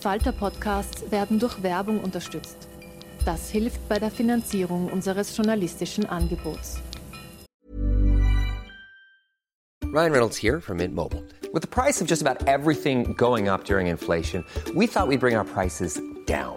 Falter-Podcasts werden durch Werbung unterstützt. Das hilft bei der Finanzierung unseres journalistischen Angebots. Ryan Reynolds here from Mint Mobile. With the price of just about everything going up during inflation, we thought we'd bring our prices down.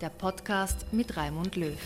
der Podcast mit Raimund Löw.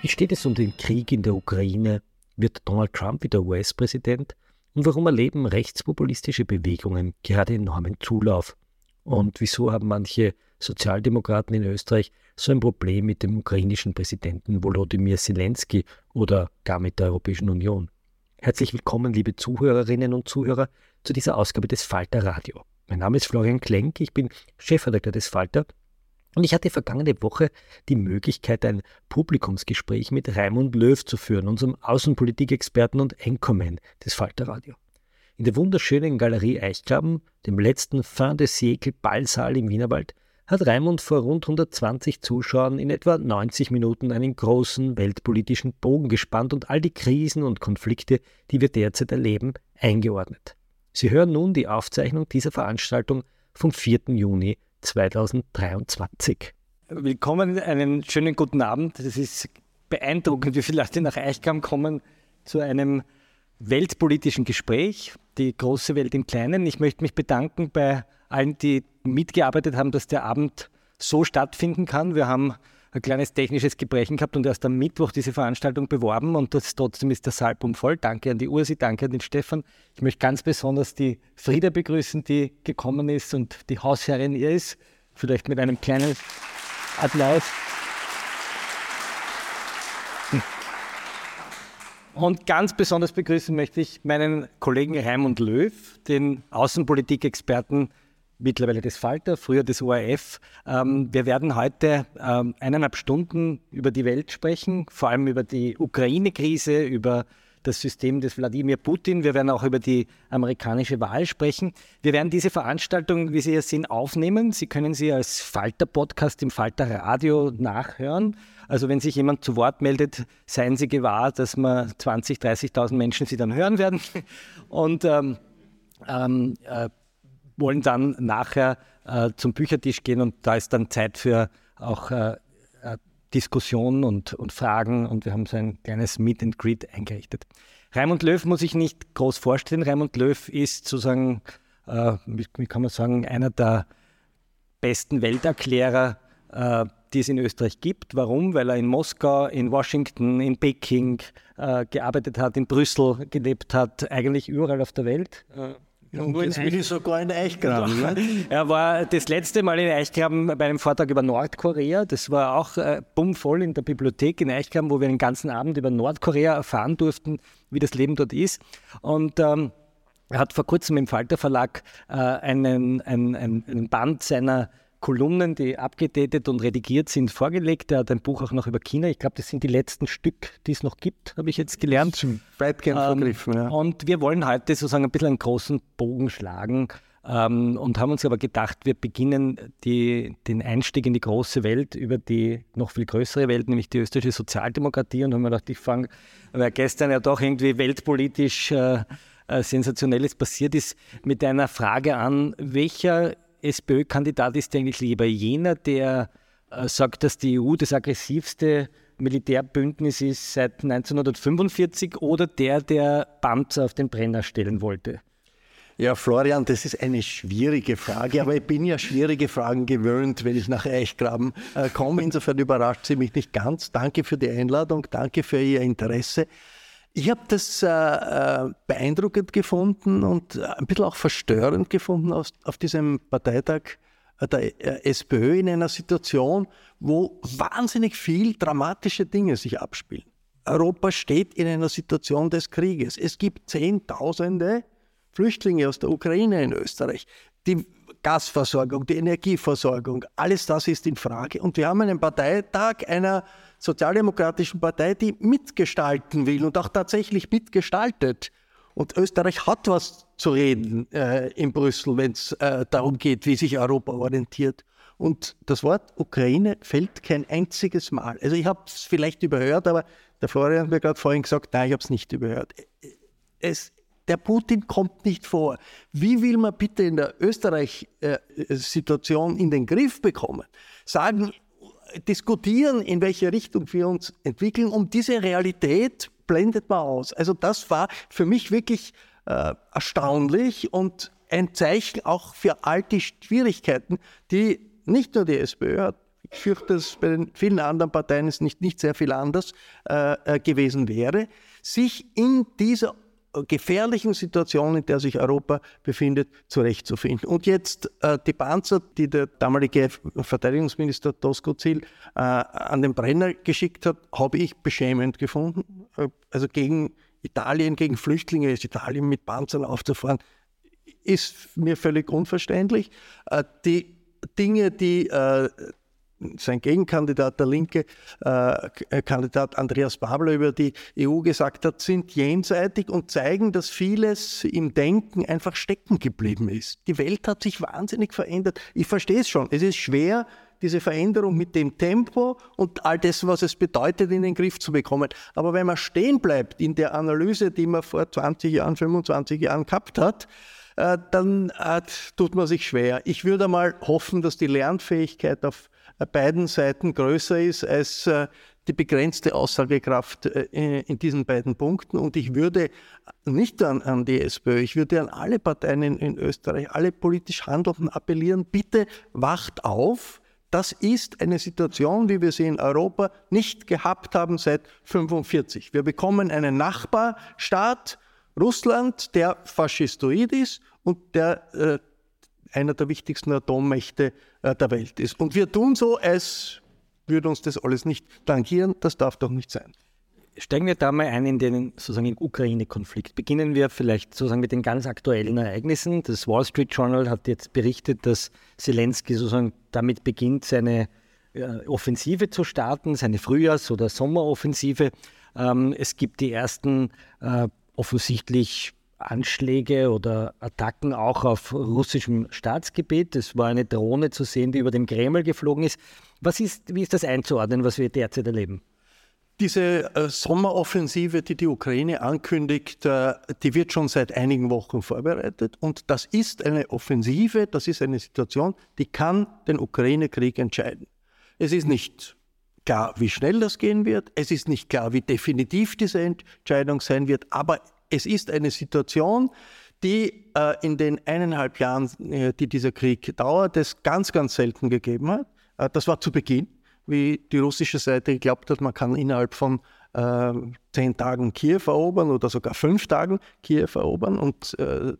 Wie steht es um den Krieg in der Ukraine? Wird Donald Trump wieder US-Präsident? Und warum erleben rechtspopulistische Bewegungen gerade enormen Zulauf? Und wieso haben manche Sozialdemokraten in Österreich so ein Problem mit dem ukrainischen Präsidenten Volodymyr Zelensky oder gar mit der Europäischen Union? Herzlich willkommen, liebe Zuhörerinnen und Zuhörer, zu dieser Ausgabe des Falter Radio. Mein Name ist Florian Klenk, ich bin Chefredakteur des Falter und ich hatte vergangene Woche die Möglichkeit, ein Publikumsgespräch mit Raimund Löw zu führen, unserem Außenpolitikexperten und Anchorman des Falterradio. In der wunderschönen Galerie Eichgraben, dem letzten Fin de siècle Ballsaal im Wienerwald, hat Raimund vor rund 120 Zuschauern in etwa 90 Minuten einen großen weltpolitischen Bogen gespannt und all die Krisen und Konflikte, die wir derzeit erleben, eingeordnet. Sie hören nun die Aufzeichnung dieser Veranstaltung vom 4. Juni 2023. Willkommen, einen schönen guten Abend. Es ist beeindruckend, wie viele Leute nach Eichkam kommen zu einem weltpolitischen Gespräch, die große Welt im Kleinen. Ich möchte mich bedanken bei allen, die mitgearbeitet haben, dass der Abend so stattfinden kann. Wir haben ein kleines technisches Gebrechen gehabt und erst am Mittwoch diese Veranstaltung beworben und das, trotzdem ist der Saal voll. Danke an die Ursi, danke an den Stefan. Ich möchte ganz besonders die Frieda begrüßen, die gekommen ist und die Hausherrin ihr ist. Vielleicht mit einem kleinen Applaus. Und ganz besonders begrüßen möchte ich meinen Kollegen Raimund Löw, den Außenpolitikexperten mittlerweile des Falter, früher des ORF. Ähm, wir werden heute ähm, eineinhalb Stunden über die Welt sprechen, vor allem über die Ukraine-Krise, über das System des Wladimir Putin. Wir werden auch über die amerikanische Wahl sprechen. Wir werden diese Veranstaltung, wie Sie hier sehen, aufnehmen. Sie können sie als Falter-Podcast im Falter Radio nachhören. Also wenn sich jemand zu Wort meldet, seien Sie gewahr, dass wir 20.000, 30.000 Menschen Sie dann hören werden. Und ähm, ähm, äh, wollen dann nachher äh, zum Büchertisch gehen und da ist dann Zeit für auch äh, äh, Diskussion und, und Fragen und wir haben so ein kleines Meet and Greet eingerichtet. Raimund Löw muss ich nicht groß vorstellen. Raimund Löw ist sozusagen, äh, wie, wie, kann man sagen, einer der besten Welterklärer, äh, die es in Österreich gibt. Warum? Weil er in Moskau, in Washington, in Peking äh, gearbeitet hat, in Brüssel gelebt hat, eigentlich überall auf der Welt. Und jetzt bin ich sogar in Eichgraben. Ne? Er war das letzte Mal in Eichgraben bei einem Vortrag über Nordkorea. Das war auch äh, bummvoll in der Bibliothek in Eichgraben, wo wir den ganzen Abend über Nordkorea erfahren durften, wie das Leben dort ist. Und ähm, er hat vor kurzem im Falter Verlag äh, einen, ein, ein, ein Band seiner Kolumnen, die abgedatet und redigiert sind, vorgelegt. Er hat ein Buch auch noch über China. Ich glaube, das sind die letzten Stück, die es noch gibt, habe ich jetzt gelernt. Weitgehend ähm, vergriffen, ja. Und wir wollen heute sozusagen ein bisschen einen großen Bogen schlagen ähm, und haben uns aber gedacht, wir beginnen die, den Einstieg in die große Welt über die noch viel größere Welt, nämlich die österreichische Sozialdemokratie. Und haben wir gedacht, ich fange, weil gestern ja doch irgendwie weltpolitisch äh, äh, Sensationelles passiert ist, mit einer Frage an, welcher SPÖ-Kandidat ist eigentlich lieber? Jener, der äh, sagt, dass die EU das aggressivste Militärbündnis ist seit 1945 oder der, der Panzer auf den Brenner stellen wollte? Ja, Florian, das ist eine schwierige Frage, aber ich bin ja schwierige Fragen gewöhnt, wenn ich nach Eichgraben äh, komme. Insofern überrascht sie mich nicht ganz. Danke für die Einladung, danke für Ihr Interesse. Ich habe das äh, äh beeindruckend gefunden und äh, ein bisschen auch verstörend gefunden auf, auf diesem Parteitag äh, der SPÖ in einer Situation, wo wahnsinnig viel dramatische Dinge sich abspielen. Europa steht in einer Situation des Krieges. Es gibt Zehntausende Flüchtlinge aus der Ukraine in Österreich. Die Gasversorgung, die Energieversorgung, alles das ist in Frage. Und wir haben einen Parteitag einer sozialdemokratischen Partei, die mitgestalten will und auch tatsächlich mitgestaltet. Und Österreich hat was zu reden äh, in Brüssel, wenn es äh, darum geht, wie sich Europa orientiert. Und das Wort Ukraine fällt kein einziges Mal. Also ich habe es vielleicht überhört, aber der Florian hat mir gerade vorhin gesagt, nein, ich habe es nicht überhört. Es, der Putin kommt nicht vor. Wie will man bitte in der Österreich-Situation äh, in den Griff bekommen? Sagen, diskutieren, in welche Richtung wir uns entwickeln und diese Realität blendet man aus. Also das war für mich wirklich äh, erstaunlich und ein Zeichen auch für all die Schwierigkeiten, die nicht nur die SPÖ hat. Ich fürchte, dass bei den vielen anderen Parteien es nicht, nicht sehr viel anders äh, äh gewesen wäre, sich in dieser gefährlichen Situation, in der sich Europa befindet, zurechtzufinden. Und jetzt äh, die Panzer, die der damalige Verteidigungsminister Doskozil äh, an den Brenner geschickt hat, habe ich beschämend gefunden. Äh, also gegen Italien, gegen Flüchtlinge ist Italien mit Panzern aufzufahren, ist mir völlig unverständlich. Äh, die Dinge, die äh, sein Gegenkandidat, der linke äh, Kandidat Andreas Babler über die EU gesagt hat, sind jenseitig und zeigen, dass vieles im Denken einfach stecken geblieben ist. Die Welt hat sich wahnsinnig verändert. Ich verstehe es schon. Es ist schwer, diese Veränderung mit dem Tempo und all das, was es bedeutet, in den Griff zu bekommen. Aber wenn man stehen bleibt in der Analyse, die man vor 20 Jahren, 25 Jahren gehabt hat, äh, dann äh, tut man sich schwer. Ich würde mal hoffen, dass die Lernfähigkeit auf beiden Seiten größer ist als äh, die begrenzte Aussagekraft äh, in diesen beiden Punkten. Und ich würde nicht an, an die SPÖ, ich würde an alle Parteien in, in Österreich, alle politisch Handelnden appellieren, bitte wacht auf. Das ist eine Situation, wie wir sie in Europa nicht gehabt haben seit 1945. Wir bekommen einen Nachbarstaat, Russland, der faschistoid ist und der äh, einer der wichtigsten Atommächte äh, der Welt ist. Und wir tun so, als würde uns das alles nicht tangieren. Das darf doch nicht sein. Steigen wir da mal ein in den sozusagen Ukraine-Konflikt. Beginnen wir vielleicht sozusagen mit den ganz aktuellen Ereignissen. Das Wall Street Journal hat jetzt berichtet, dass Zelensky sozusagen damit beginnt, seine äh, Offensive zu starten, seine Frühjahrs- oder Sommeroffensive. Ähm, es gibt die ersten äh, offensichtlich Anschläge oder Attacken auch auf russischem Staatsgebiet. Es war eine Drohne zu sehen, die über dem Kreml geflogen ist. Was ist, wie ist das einzuordnen, was wir derzeit erleben? Diese äh, Sommeroffensive, die die Ukraine ankündigt, äh, die wird schon seit einigen Wochen vorbereitet. Und das ist eine Offensive, das ist eine Situation, die kann den Ukraine-Krieg entscheiden. Es ist nicht klar, wie schnell das gehen wird. Es ist nicht klar, wie definitiv diese Entscheidung sein wird. Aber es ist eine Situation, die äh, in den eineinhalb Jahren, äh, die dieser Krieg dauert, es ganz, ganz selten gegeben hat. Äh, das war zu Beginn, wie die russische Seite geglaubt hat, man kann innerhalb von äh, zehn Tagen Kiew erobern oder sogar fünf Tagen Kiew erobern und äh,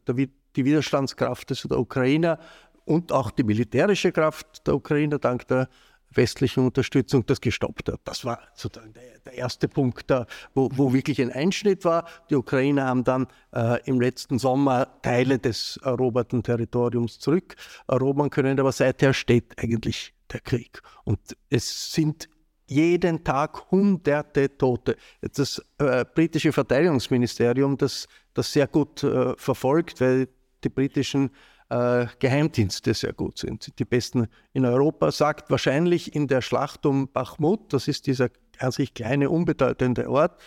die Widerstandskraft der Ukrainer und auch die militärische Kraft der Ukrainer dank der westlichen Unterstützung das gestoppt hat. Das war sozusagen der, der erste Punkt, da, wo, wo, wirklich ein Einschnitt war. Die Ukrainer haben dann äh, im letzten Sommer Teile des eroberten Territoriums zurückerobern können, aber seither steht eigentlich der Krieg. Und es sind jeden Tag hunderte Tote. Das äh, britische Verteidigungsministerium, das das sehr gut äh, verfolgt, weil die britischen äh, Geheimdienste sehr gut sind, die besten in Europa, sagt wahrscheinlich in der Schlacht um Bachmut, das ist dieser an sich kleine, unbedeutende Ort,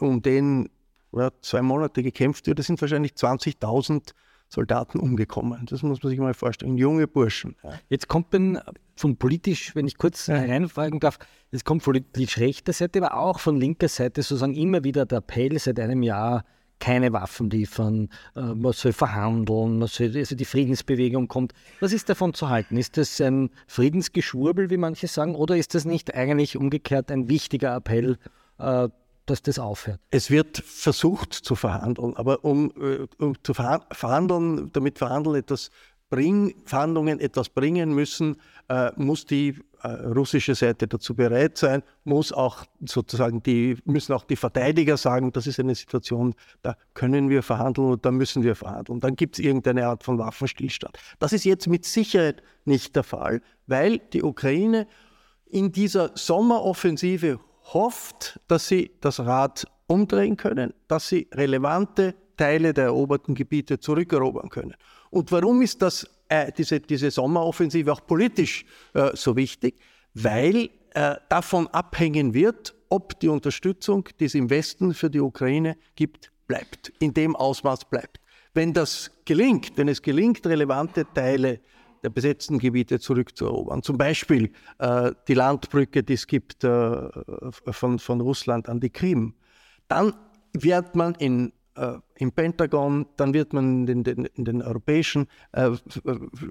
um den ja, zwei Monate gekämpft wird, sind wahrscheinlich 20.000 Soldaten umgekommen. Das muss man sich mal vorstellen. Junge Burschen. Ja. Jetzt kommt man von politisch, wenn ich kurz reinfragen darf, es kommt von politisch rechter Seite, aber auch von linker Seite sozusagen immer wieder der Appell seit einem Jahr, keine Waffen liefern, äh, man soll verhandeln, man soll, also die Friedensbewegung kommt. Was ist davon zu halten? Ist das ein Friedensgeschwurbel, wie manche sagen, oder ist das nicht eigentlich umgekehrt ein wichtiger Appell, äh, dass das aufhört? Es wird versucht zu verhandeln, aber um, äh, um zu verhandeln, damit Verhandeln etwas bring, Verhandlungen etwas bringen müssen, muss die russische Seite dazu bereit sein, muss auch sozusagen die, müssen auch die Verteidiger sagen, das ist eine Situation, da können wir verhandeln und da müssen wir verhandeln. Dann gibt es irgendeine Art von Waffenstillstand. Das ist jetzt mit Sicherheit nicht der Fall, weil die Ukraine in dieser Sommeroffensive hofft, dass sie das Rad umdrehen können, dass sie relevante Teile der eroberten Gebiete zurückerobern können. Und warum ist das, äh, diese, diese Sommeroffensive auch politisch äh, so wichtig? Weil äh, davon abhängen wird, ob die Unterstützung, die es im Westen für die Ukraine gibt, bleibt, in dem Ausmaß bleibt. Wenn das gelingt, wenn es gelingt, relevante Teile der besetzten Gebiete zurückzuerobern. Zum Beispiel äh, die Landbrücke, die es gibt äh, von, von Russland an die Krim. Dann wird man in äh, im Pentagon, dann wird man in den, in den europäischen äh,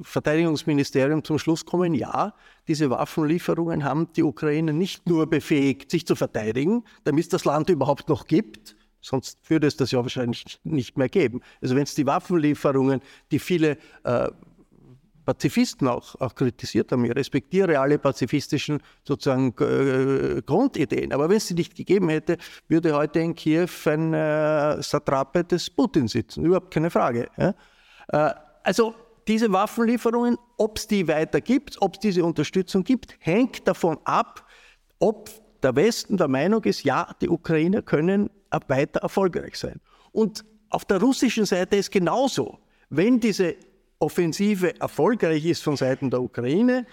Verteidigungsministerium zum Schluss kommen, ja, diese Waffenlieferungen haben die Ukraine nicht nur befähigt, sich zu verteidigen, damit es das Land überhaupt noch gibt, sonst würde es das ja wahrscheinlich nicht mehr geben. Also wenn es die Waffenlieferungen, die viele äh, Pazifisten auch, auch kritisiert haben. Ich respektiere alle pazifistischen sozusagen äh, Grundideen. Aber wenn es sie nicht gegeben hätte, würde heute in Kiew ein äh, Satrape des Putin sitzen. Überhaupt keine Frage. Ja? Äh, also diese Waffenlieferungen, ob es die weiter gibt, ob es diese Unterstützung gibt, hängt davon ab, ob der Westen der Meinung ist, ja, die Ukrainer können weiter erfolgreich sein. Und auf der russischen Seite ist genauso. Wenn diese Offensive erfolgreich ist von Seiten der Ukraine,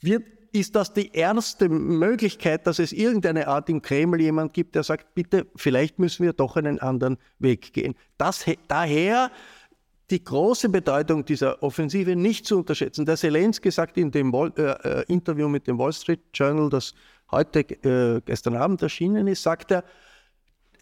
wird, ist das die erste Möglichkeit, dass es irgendeine Art im Kreml jemand gibt, der sagt, bitte, vielleicht müssen wir doch einen anderen Weg gehen. Das, daher die große Bedeutung dieser Offensive nicht zu unterschätzen. Der Zelensky sagt in dem äh, äh, Interview mit dem Wall Street Journal, das heute, äh, gestern Abend erschienen ist, sagt er,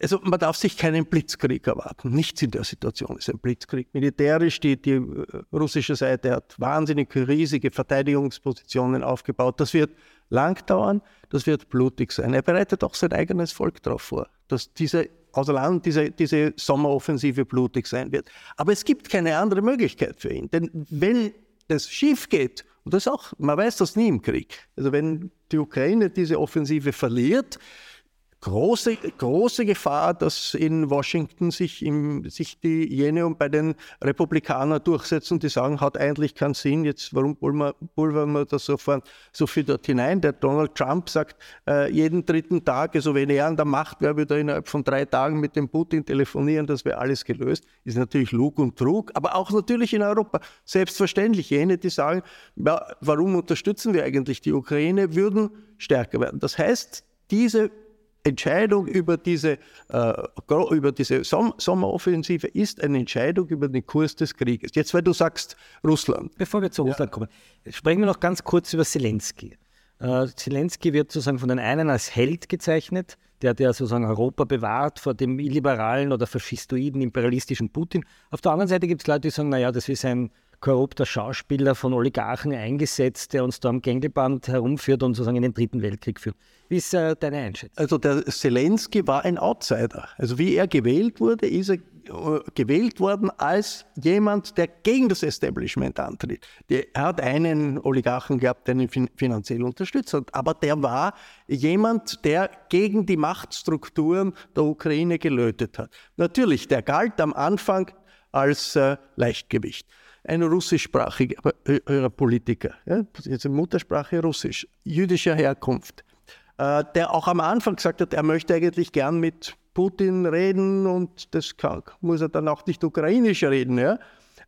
also man darf sich keinen Blitzkrieg erwarten. Nichts in der Situation ist ein Blitzkrieg. Militärisch, die, die äh, russische Seite hat wahnsinnig riesige Verteidigungspositionen aufgebaut. Das wird lang dauern, das wird blutig sein. Er bereitet auch sein eigenes Volk darauf vor, dass diese außer Land diese, diese Sommeroffensive blutig sein wird. Aber es gibt keine andere Möglichkeit für ihn. Denn wenn es schief geht, und das auch, man weiß das nie im Krieg, also wenn die Ukraine diese Offensive verliert, große, große Gefahr, dass in Washington sich, im, sich die jene bei den Republikanern durchsetzen, die sagen, hat eigentlich keinen Sinn, jetzt warum pulvern wir das sofort so viel dort hinein? Der Donald Trump sagt äh, jeden dritten Tag, also wenn er an der Macht wäre, würde er innerhalb von drei Tagen mit dem Putin telefonieren, das wäre alles gelöst. Ist natürlich Lug und Trug, aber auch natürlich in Europa. Selbstverständlich, jene, die sagen, ja, warum unterstützen wir eigentlich die Ukraine, würden stärker werden. Das heißt, diese Entscheidung über diese, äh, über diese Som Sommeroffensive ist eine Entscheidung über den Kurs des Krieges. Jetzt, weil du sagst Russland. Bevor wir zu Russland ja. kommen, sprechen wir noch ganz kurz über Zelensky. Äh, Zelensky wird sozusagen von den einen als Held gezeichnet, der der sozusagen Europa bewahrt vor dem illiberalen oder faschistoiden imperialistischen Putin. Auf der anderen Seite gibt es Leute, die sagen, naja, das ist ein korrupter Schauspieler von Oligarchen eingesetzt, der uns da am Gängelband herumführt und sozusagen in den Dritten Weltkrieg führt. Wie ist äh, deine Einschätzung? Also der Zelensky war ein Outsider. Also wie er gewählt wurde, ist er gewählt worden als jemand, der gegen das Establishment antritt. Der, er hat einen Oligarchen gehabt, der ihn fin finanziell unterstützt hat, aber der war jemand, der gegen die Machtstrukturen der Ukraine gelötet hat. Natürlich, der galt am Anfang als äh, Leichtgewicht. Ein russischsprachiger äh, Politiker, ja, jetzt Muttersprache Russisch, jüdischer Herkunft, äh, der auch am Anfang gesagt hat, er möchte eigentlich gern mit Putin reden und das kann, muss er dann auch nicht ukrainisch reden, ja,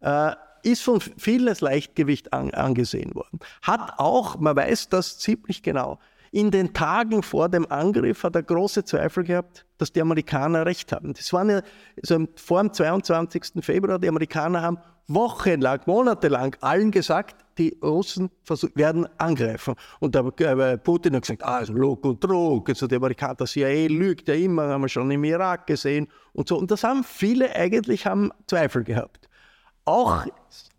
äh, ist von vielen als Leichtgewicht an, angesehen worden. Hat auch, man weiß das ziemlich genau, in den Tagen vor dem Angriff hat er große Zweifel gehabt, dass die Amerikaner recht haben. Das war eine, also vor dem 22. Februar, die Amerikaner haben wochenlang, monatelang allen gesagt, die Russen werden angreifen. Und der äh, Putin hat gesagt, ah, also Log und Trug, also die Amerikaner, der CIA lügt ja immer, haben wir schon im Irak gesehen und so. Und das haben viele eigentlich haben Zweifel gehabt. Auch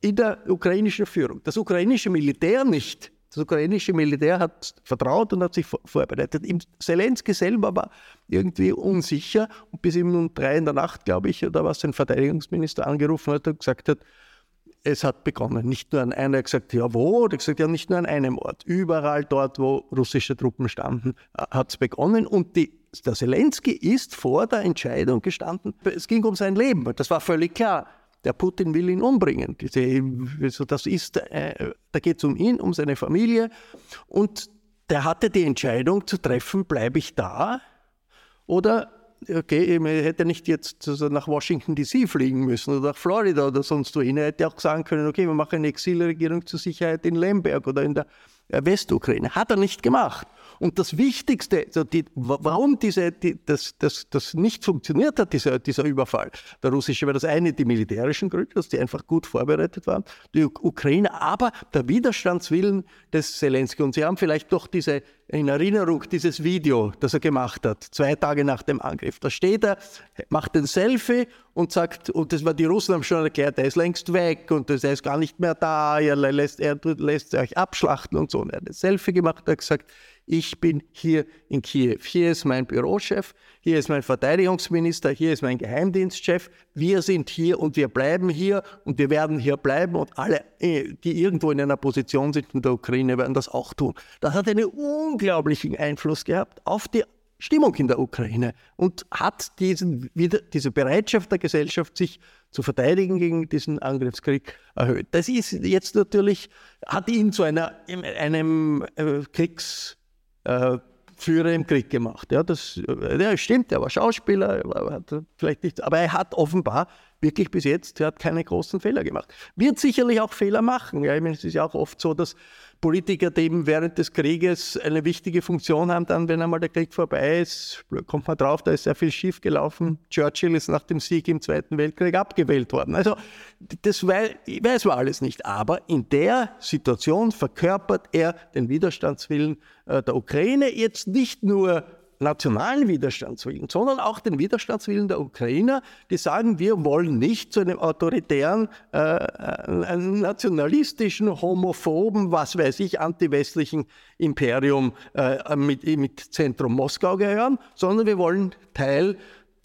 in der ukrainischen Führung. Das ukrainische Militär nicht. Das ukrainische Militär hat vertraut und hat sich vorbereitet. Zelensky selber war irgendwie unsicher und bis um drei in der Nacht, glaube ich, oder was sein Verteidigungsminister angerufen hat und gesagt hat, es hat begonnen. Nicht nur an einer, er hat gesagt, ja wo? Er hat gesagt, ja nicht nur an einem Ort. Überall dort, wo russische Truppen standen, hat es begonnen. Und die, der Zelensky ist vor der Entscheidung gestanden. Es ging um sein Leben. Das war völlig klar. Der Putin will ihn umbringen. Also das ist, äh, da geht es um ihn, um seine Familie. Und der hatte die Entscheidung zu treffen, bleibe ich da oder okay, man hätte nicht jetzt nach Washington DC fliegen müssen oder nach Florida oder sonst wohin. Er hätte auch sagen können, okay, wir machen eine Exilregierung zur Sicherheit in Lemberg oder in der Westukraine. Hat er nicht gemacht. Und das Wichtigste, also die, warum diese, die, das, das, das nicht funktioniert hat, dieser, dieser Überfall, der russische, war das eine die militärischen Gründe, dass die einfach gut vorbereitet waren, die Ukraine, aber der Widerstandswillen des Zelensky. Und Sie haben vielleicht doch diese in Erinnerung dieses Video, das er gemacht hat, zwei Tage nach dem Angriff. Da steht er, macht ein Selfie und sagt, und das war die Russen haben schon erklärt, er ist längst weg und er ist gar nicht mehr da, er lässt, er lässt euch abschlachten und so. Und er hat ein Selfie gemacht und hat gesagt, ich bin hier in Kiew. Hier ist mein Bürochef, hier ist mein Verteidigungsminister, hier ist mein Geheimdienstchef. Wir sind hier und wir bleiben hier und wir werden hier bleiben und alle, äh, die irgendwo in einer Position sind in der Ukraine, werden das auch tun. Das hat einen unglaublichen Einfluss gehabt auf die Stimmung in der Ukraine und hat diesen, wieder, diese Bereitschaft der Gesellschaft, sich zu verteidigen gegen diesen Angriffskrieg erhöht. Das ist jetzt natürlich, hat ihn zu einer, einem äh, Kriegs äh, Führer im Krieg gemacht. Ja, das ja, stimmt, er war Schauspieler, er hat vielleicht nicht, aber er hat offenbar wirklich bis jetzt, er hat keine großen Fehler gemacht. Wird sicherlich auch Fehler machen. Ja, ich meine, es ist ja auch oft so, dass Politiker, die eben während des Krieges eine wichtige Funktion haben, dann, wenn einmal der Krieg vorbei ist, kommt man drauf, da ist sehr viel schief gelaufen. Churchill ist nach dem Sieg im Zweiten Weltkrieg abgewählt worden. Also, das weiß, weiß man alles nicht. Aber in der Situation verkörpert er den Widerstandswillen äh, der Ukraine jetzt nicht nur nationalen Widerstandswillen, sondern auch den Widerstandswillen der Ukrainer, die sagen, wir wollen nicht zu einem autoritären, äh, äh nationalistischen, homophoben, was weiß ich, antiwestlichen Imperium äh, mit, mit Zentrum Moskau gehören, sondern wir wollen Teil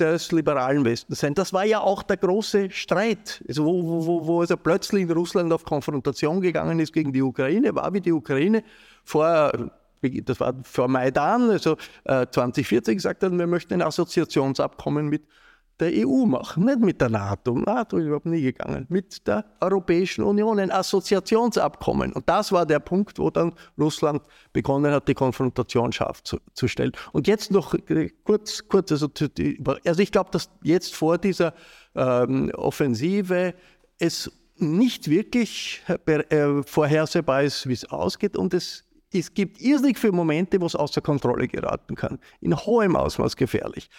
des liberalen Westens sein. Das war ja auch der große Streit, also wo, wo, wo also plötzlich in Russland auf Konfrontation gegangen ist gegen die Ukraine, war wie die Ukraine vor das war vor Maidan, also äh, 2014 gesagt haben, wir möchten ein Assoziationsabkommen mit der EU machen, nicht mit der NATO. NATO ist überhaupt nie gegangen. Mit der Europäischen Union, ein Assoziationsabkommen. Und das war der Punkt, wo dann Russland begonnen hat, die Konfrontation scharf zu, zu stellen. Und jetzt noch äh, kurz, kurz also, also ich glaube, dass jetzt vor dieser ähm, Offensive es nicht wirklich äh, vorhersehbar ist, wie es ausgeht und es es gibt irrsinnig viele Momente, wo es außer Kontrolle geraten kann. In hohem Ausmaß gefährlich.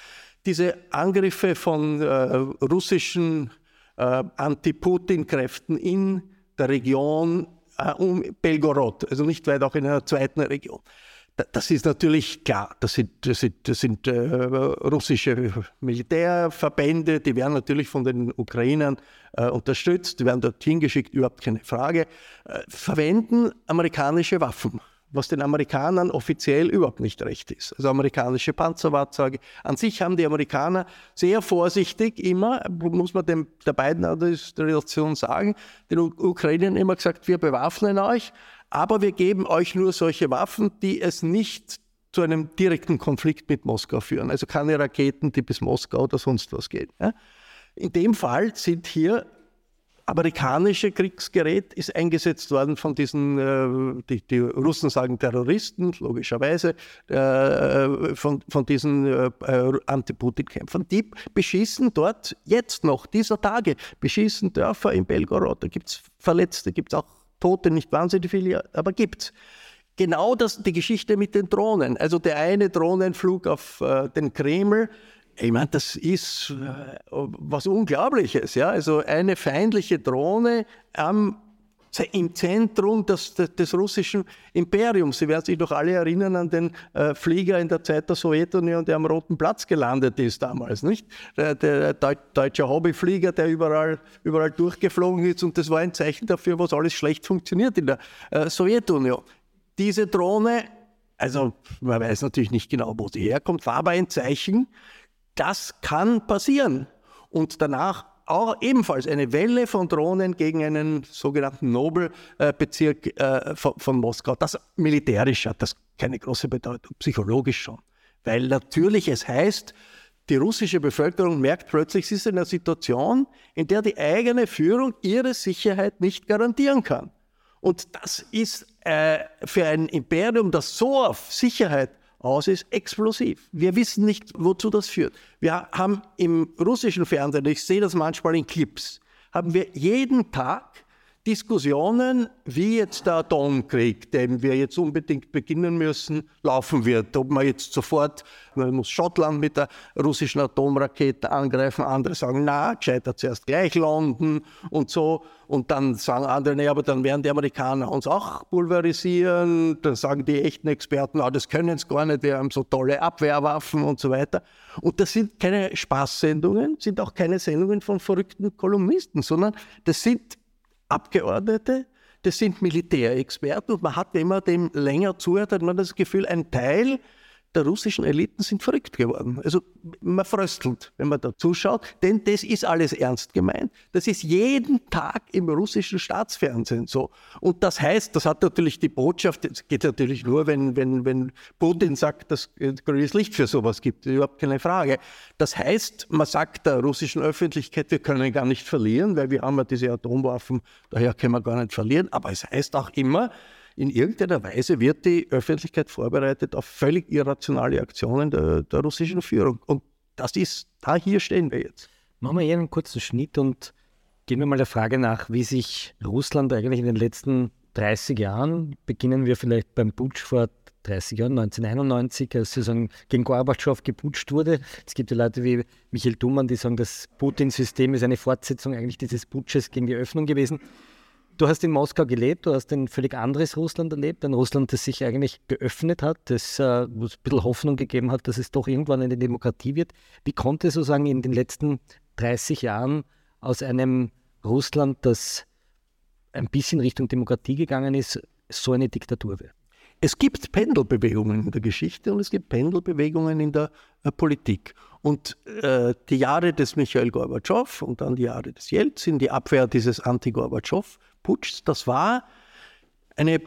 Diese Angriffe von äh, russischen äh, Anti-Putin-Kräften in der Region äh, um Belgorod, also nicht weit auch in einer zweiten Region. Das ist natürlich klar. Das sind, das sind, das sind äh, russische Militärverbände, die werden natürlich von den Ukrainern äh, unterstützt, die werden dorthin geschickt, überhaupt keine Frage, äh, verwenden amerikanische Waffen was den Amerikanern offiziell überhaupt nicht recht ist. Also amerikanische Panzerfahrzeuge. An sich haben die Amerikaner sehr vorsichtig immer, muss man dem, der beiden Administration sagen, den Ukrainern immer gesagt, wir bewaffnen euch, aber wir geben euch nur solche Waffen, die es nicht zu einem direkten Konflikt mit Moskau führen. Also keine Raketen, die bis Moskau oder sonst was gehen. In dem Fall sind hier amerikanische Kriegsgerät ist eingesetzt worden von diesen, äh, die, die, Russen sagen Terroristen, logischerweise, äh, von, von diesen äh, Anti-Putin-Kämpfern. Die beschießen dort jetzt noch, dieser Tage, beschießen Dörfer in Belgorod. Da gibt es Verletzte, gibt es auch Tote, nicht wahnsinnig viele, aber gibt es. Genau das, die Geschichte mit den Drohnen. Also der eine Drohnenflug auf äh, den Kreml, ich meine, das ist äh, was Unglaubliches. Ja? Also eine feindliche Drohne am, im Zentrum des, des, russischen Imperiums. Sie werden sich doch alle erinnern an den äh, Flieger in der Zeit der Sowjetunion, der am Roten Platz gelandet ist damals. Nicht? Der, der deutsche Hobbyflieger, der überall, überall durchgeflogen ist. Und das war ein Zeichen dafür, was alles schlecht funktioniert in der äh, Sowjetunion. Diese Drohne, also man weiß natürlich nicht genau, wo sie herkommt, war aber ein Zeichen, das kann passieren. Und danach auch ebenfalls eine Welle von Drohnen gegen einen sogenannten Nobelbezirk äh, von, Moskau. Das militärisch hat das keine große Bedeutung, psychologisch schon. Weil natürlich es heißt, die russische Bevölkerung merkt plötzlich, sie ist in einer Situation, in der die eigene Führung ihre Sicherheit nicht garantieren kann. Und das ist äh, für ein Imperium, das so auf Sicherheit aus ist explosiv. Wir wissen nicht, wozu das führt. Wir haben im russischen Fernsehen, ich sehe das manchmal in Clips, haben wir jeden Tag Diskussionen, wie jetzt der Atomkrieg, den wir jetzt unbedingt beginnen müssen, laufen wird. Ob man jetzt sofort, man muss Schottland mit der russischen Atomrakete angreifen, andere sagen, na, gescheitert zuerst gleich London und so. Und dann sagen andere, nee, aber dann werden die Amerikaner uns auch pulverisieren. Dann sagen die echten Experten, ah, das können sie gar nicht, wir haben so tolle Abwehrwaffen und so weiter. Und das sind keine Spaßsendungen, sind auch keine Sendungen von verrückten Kolumnisten, sondern das sind Abgeordnete, das sind Militärexperten und man hat, wenn man dem länger zuhört, hat man das Gefühl, ein Teil der russischen Eliten sind verrückt geworden. Also man fröstelt, wenn man da zuschaut, denn das ist alles ernst gemeint. Das ist jeden Tag im russischen Staatsfernsehen so. Und das heißt, das hat natürlich die Botschaft, das geht natürlich nur, wenn, wenn, wenn Putin sagt, dass es grünes Licht für sowas gibt, überhaupt keine Frage. Das heißt, man sagt der russischen Öffentlichkeit, wir können gar nicht verlieren, weil wir haben ja diese Atomwaffen, daher können wir gar nicht verlieren. Aber es heißt auch immer, in irgendeiner Weise wird die Öffentlichkeit vorbereitet auf völlig irrationale Aktionen der, der russischen Führung. Und das ist, da hier stehen wir jetzt. Machen wir hier einen kurzen Schnitt und gehen wir mal der Frage nach, wie sich Russland eigentlich in den letzten 30 Jahren, beginnen wir vielleicht beim Putsch vor 30 Jahren, 1991, als sozusagen gegen Gorbatschow geputscht wurde. Es gibt ja Leute wie Michael Thumann, die sagen, das Putin-System ist eine Fortsetzung eigentlich dieses Putsches gegen die Öffnung gewesen. Du hast in Moskau gelebt, du hast ein völlig anderes Russland erlebt, ein Russland, das sich eigentlich geöffnet hat, das äh, ein bisschen Hoffnung gegeben hat, dass es doch irgendwann eine Demokratie wird. Wie konnte sozusagen in den letzten 30 Jahren aus einem Russland, das ein bisschen Richtung Demokratie gegangen ist, so eine Diktatur werden? Es gibt Pendelbewegungen in der Geschichte und es gibt Pendelbewegungen in der äh, Politik. Und äh, die Jahre des Michael Gorbatschow und dann die Jahre des Jelzin, die Abwehr dieses Anti-Gorbatschow, Putschs, das war eine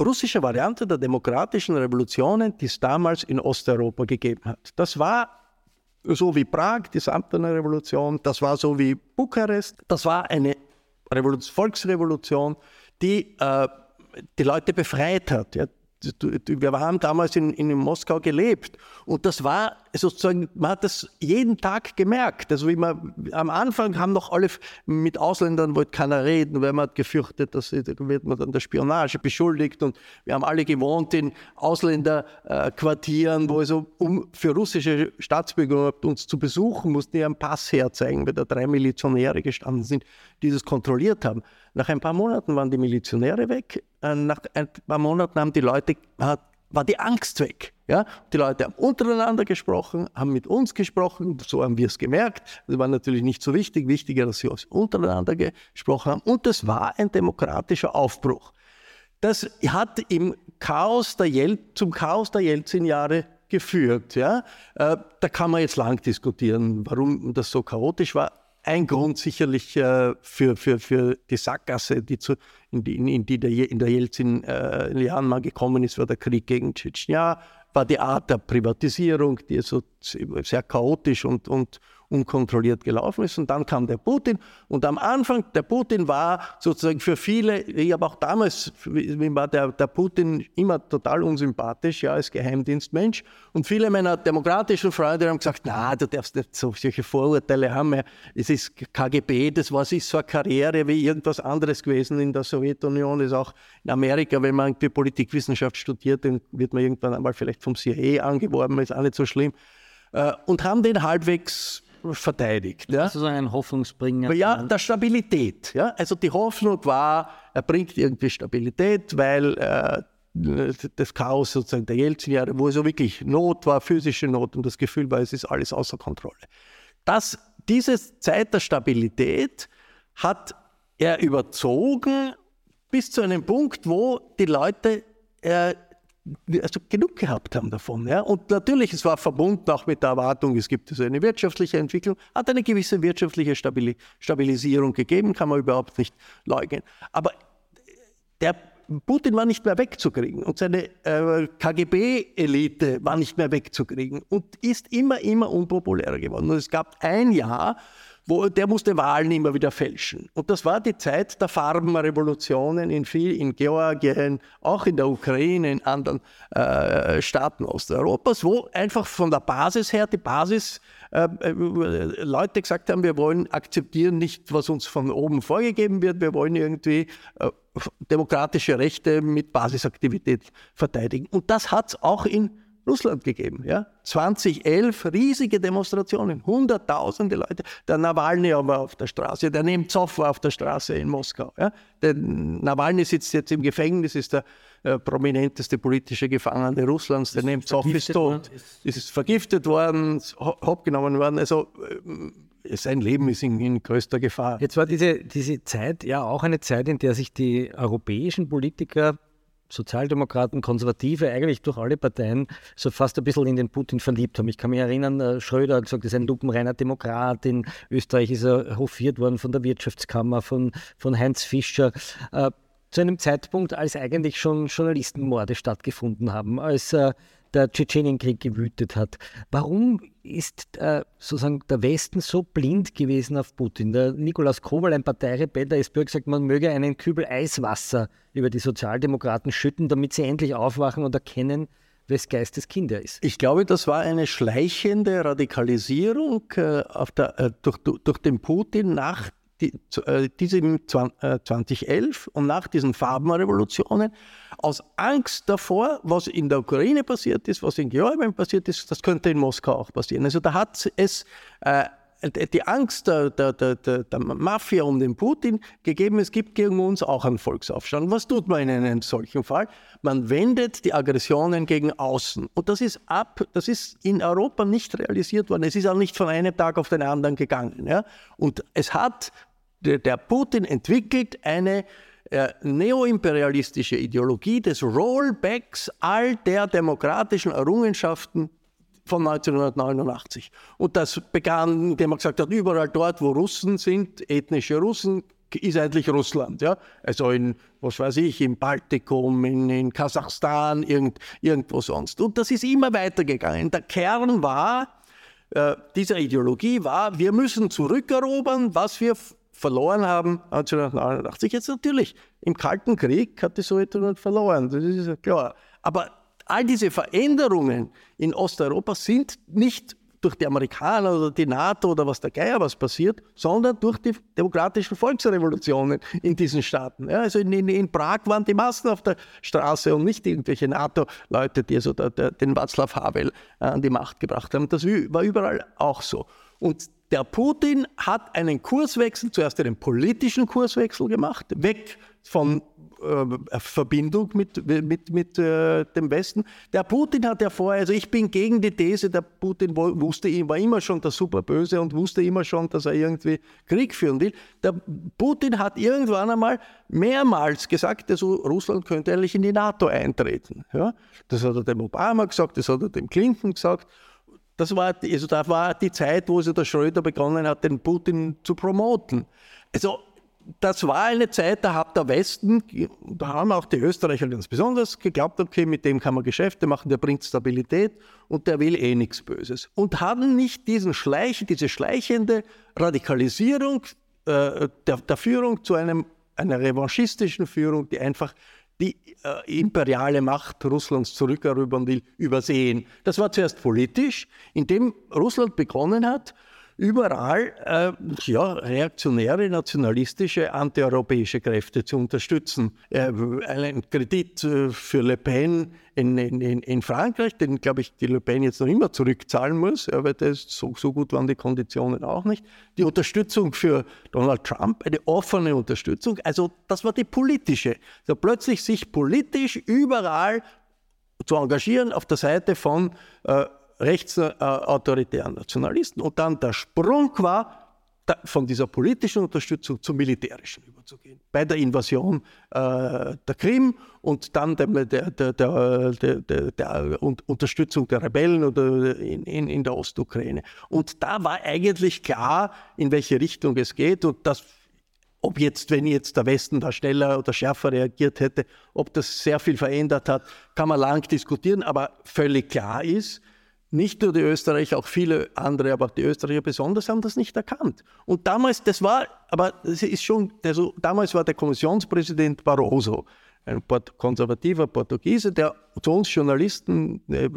russische Variante der demokratischen Revolutionen, die es damals in Osteuropa gegeben hat. Das war so wie Prag, die Samtene Revolution, das war so wie Bukarest, das war eine Revolution, Volksrevolution, die äh, die Leute befreit hat. Ja wir haben damals in, in Moskau gelebt und das war sozusagen, man hat das jeden Tag gemerkt. Also wie man, am Anfang haben noch alle mit Ausländern wollte keiner reden, weil man hat gefürchtet, dass da wird man dann der Spionage beschuldigt und wir haben alle gewohnt in Ausländerquartieren, wo also um für russische Staatsbürger uns zu besuchen, mussten die einen Pass herzeigen, weil da drei Milizionäre gestanden sind, die das kontrolliert haben. Nach ein paar Monaten waren die Milizionäre weg, äh, nach ein paar Monaten haben die Leute, war die Angst weg. Ja? Die Leute haben untereinander gesprochen, haben mit uns gesprochen, so haben wir es gemerkt. Das war natürlich nicht so wichtig, wichtiger, dass sie untereinander gesprochen haben. Und das war ein demokratischer Aufbruch. Das hat im Chaos der Jel zum Chaos der Jelzin-Jahre geführt. Ja? Äh, da kann man jetzt lang diskutieren, warum das so chaotisch war. Ein Grund sicherlich äh, für, für, für die Sackgasse, die zu, in, die, in, die der, in der Jelzin-Jahren äh, mal gekommen ist, war der Krieg gegen Tschetschenien, war die Art der Privatisierung, die so sehr chaotisch und, und, unkontrolliert gelaufen ist. Und dann kam der Putin. Und am Anfang, der Putin war sozusagen für viele, ich habe auch damals, mir war der, der Putin immer total unsympathisch, ja, als Geheimdienstmensch. Und viele meiner demokratischen Freunde haben gesagt, na, du darfst nicht solche Vorurteile haben. Es ist KGB, das war sich so eine Karriere wie irgendwas anderes gewesen in der Sowjetunion, ist auch in Amerika, wenn man irgendwie Politikwissenschaft studiert, dann wird man irgendwann einmal vielleicht vom CIA angeworben, ist auch nicht so schlimm. Äh, und haben den halbwegs verteidigt. Ja? So ein Hoffnungsbringer. Ja, der Stabilität. Ja? Also die Hoffnung war, er bringt irgendwie Stabilität, weil äh, das Chaos sozusagen der Jelzin-Jahre, wo so wirklich Not war, physische Not und das Gefühl war, es ist alles außer Kontrolle. Das, diese Zeit der Stabilität hat er überzogen bis zu einem Punkt, wo die Leute äh, also genug gehabt haben davon. Ja? Und natürlich, es war verbunden auch mit der Erwartung, es gibt also eine wirtschaftliche Entwicklung, hat eine gewisse wirtschaftliche Stabilisierung gegeben, kann man überhaupt nicht leugnen. Aber der Putin war nicht mehr wegzukriegen und seine äh, KGB-Elite war nicht mehr wegzukriegen und ist immer, immer unpopulärer geworden. Und es gab ein Jahr, wo, der musste Wahlen immer wieder fälschen. Und das war die Zeit der Farbenrevolutionen in, viel, in Georgien, auch in der Ukraine, in anderen äh, Staaten Osteuropas, wo einfach von der Basis her, die Basis, äh, äh, Leute gesagt haben, wir wollen akzeptieren nicht, was uns von oben vorgegeben wird, wir wollen irgendwie äh, demokratische Rechte mit Basisaktivität verteidigen. Und das hat es auch in Russland gegeben. Ja? 2011 riesige Demonstrationen, hunderttausende Leute. Der Nawalny war auf der Straße, der Nemtsov war auf der Straße in Moskau. Ja? Der Nawalny sitzt jetzt im Gefängnis, ist der äh, prominenteste politische Gefangene Russlands. Der Nemtsov ist tot, ist, ist vergiftet worden, hopp genommen worden. Also äh, sein Leben ist in, in, größter Gefahr. Jetzt war diese, diese Zeit ja auch eine Zeit, in der sich die europäischen Politiker Sozialdemokraten, Konservative, eigentlich durch alle Parteien so fast ein bisschen in den Putin verliebt haben. Ich kann mich erinnern, äh, Schröder hat gesagt, er ist ein lupenreiner Demokrat. In Österreich ist er hofiert worden von der Wirtschaftskammer, von, von Heinz Fischer. Äh, zu einem Zeitpunkt, als eigentlich schon Journalistenmorde stattgefunden haben, als äh, der Tschetschenienkrieg gewütet hat. Warum ist äh, sozusagen der Westen so blind gewesen auf Putin? Der Nikolaus Kowal, ein Parteirebell der SPÖ, gesagt, man möge einen Kübel Eiswasser über die Sozialdemokraten schütten, damit sie endlich aufwachen und erkennen, wes Geistes Kind er ist. Ich glaube, das war eine schleichende Radikalisierung äh, der, äh, durch, durch den Putin nach die, äh, diesem 2011 und nach diesen Farbenrevolutionen aus Angst davor, was in der Ukraine passiert ist, was in Georgien passiert ist, das könnte in Moskau auch passieren. Also da hat es äh, die Angst der, der, der, der, Mafia um den Putin gegeben, es gibt gegen uns auch einen Volksaufstand. Was tut man in einem solchen Fall? Man wendet die Aggressionen gegen außen. Und das ist ab, das ist in Europa nicht realisiert worden. Es ist auch nicht von einem Tag auf den anderen gegangen. Ja? Und es hat der, Putin entwickelt eine äh, neoimperialistische Ideologie des Rollbacks all der demokratischen Errungenschaften von 1989. Und das begann, indem man gesagt hat, überall dort, wo Russen sind, ethnische Russen, ist eigentlich Russland. Ja? Also in, was weiß ich, im Baltikum, in, in Kasachstan, irgend, irgendwo sonst. Und das ist immer weitergegangen. Der Kern war, äh, dieser Ideologie war, wir müssen zurückerobern, was wir verloren haben 1989. Jetzt natürlich, im Kalten Krieg hat die Sowjetunion verloren, das ist klar. Aber all diese Veränderungen in Osteuropa sind nicht durch die Amerikaner oder die NATO oder was der Geier was passiert, sondern durch die demokratischen Volksrevolutionen in diesen Staaten. Ja, also in, in, in, Prag waren die Massen auf der Straße und nicht irgendwelche NATO-Leute, die also der, der, den Václav Havel an die Macht gebracht haben. Das war überall auch so. Und der Putin hat einen Kurswechsel, zuerst einen politischen Kurswechsel gemacht, weg von äh, Verbindung mit, mit, mit äh, dem Westen. Der Putin hat ja vorher, also ich bin gegen die These, der Putin wusste, war immer schon der Superböse und wusste immer schon, dass er irgendwie Krieg führen will. Der Putin hat irgendwann einmal mehrmals gesagt, also Russland könnte eigentlich in die NATO eintreten. Ja? Das hat er dem Obama gesagt, das hat er dem Clinton gesagt. Das war, also da war die Zeit, wo also der Schröder begonnen hat, den Putin zu promoten. Also das war eine Zeit, da hat der Westen, da haben auch die Österreicher ganz besonders geglaubt, okay, mit dem kann man Geschäfte machen, der bringt Stabilität und der will eh nichts Böses. Und haben nicht diesen Schleich, diese schleichende Radikalisierung äh, der, der, Führung zu einem, einer revanchistischen Führung, die einfach die äh, imperiale Macht Russlands zurückerobern will, übersehen. Das war zuerst politisch, indem Russland begonnen hat, überall äh, ja, reaktionäre, nationalistische, antieuropäische Kräfte zu unterstützen. Äh, ein Kredit äh, für Le Pen in, in, in Frankreich, den, glaube ich, die Le Pen jetzt noch immer zurückzahlen muss, aber das, so, so gut waren die Konditionen auch nicht. Die Unterstützung für Donald Trump, eine offene Unterstützung, also das war die politische. Also plötzlich sich politisch überall zu engagieren auf der Seite von äh, rechtsautoritären Nationalisten. Und dann der Sprung war, von dieser politischen Unterstützung zur militärischen überzugehen. Bei der Invasion äh, der Krim und dann der, der, der, der, Unterstützung der Rebellen oder in, in, in der Ostukraine. Und da war eigentlich klar, in welche Richtung es geht und das ob jetzt, wenn jetzt der Westen da schneller oder schärfer reagiert hätte, ob das sehr viel verändert hat, kann man lang diskutieren, aber völlig klar ist, nicht nur die Österreicher, auch viele andere, aber die Österreicher besonders haben das nicht erkannt. Und damals, das war, aber das ist schon, also damals war der Kommissionspräsident Barroso, ein konservativer Portugiese, der zu uns Journalisten ein äh,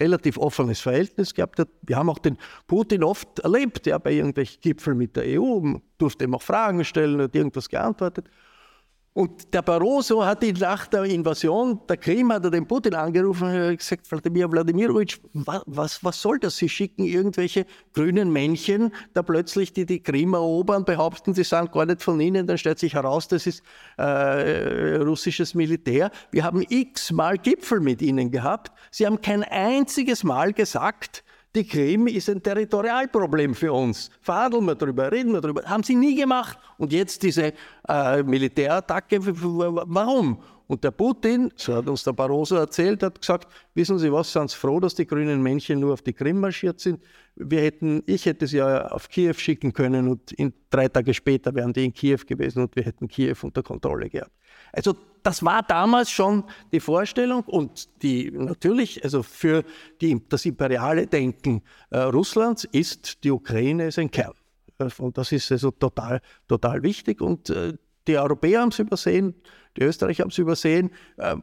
relativ offenes Verhältnis gehabt hat. Wir haben auch den Putin oft erlebt, ja, bei irgendwelchen Gipfeln mit der EU, durfte ihm auch Fragen stellen, hat irgendwas geantwortet. Und der Barroso hat ihn nach der Invasion der Krim, hat er den Putin angerufen und gesagt, Wladimir Wladimirovich, was, was, soll das? Sie schicken irgendwelche grünen Männchen, da plötzlich die die Krim erobern, behaupten, sie sind gar nicht von ihnen, dann stellt sich heraus, das ist äh, russisches Militär. Wir haben x-mal Gipfel mit ihnen gehabt. Sie haben kein einziges Mal gesagt, die Krim ist ein Territorialproblem für uns. Verhandeln wir darüber, reden wir darüber. Haben sie nie gemacht. Und jetzt diese äh, Militärattacke, warum? Und der Putin, so hat uns der Barroso erzählt, hat gesagt, wissen Sie was, sind Sie froh, dass die grünen Männchen nur auf die Krim marschiert sind? Wir hätten, ich hätte sie ja auf Kiew schicken können und in, drei Tage später wären die in Kiew gewesen und wir hätten Kiew unter Kontrolle gehabt. Also das war damals schon die Vorstellung und die natürlich, also für die, das imperiale Denken äh, Russlands ist die Ukraine ist ein Kern. Äh, und das ist also total, total wichtig. Und äh, die Europäer haben es übersehen, die Österreicher haben es übersehen. Äh,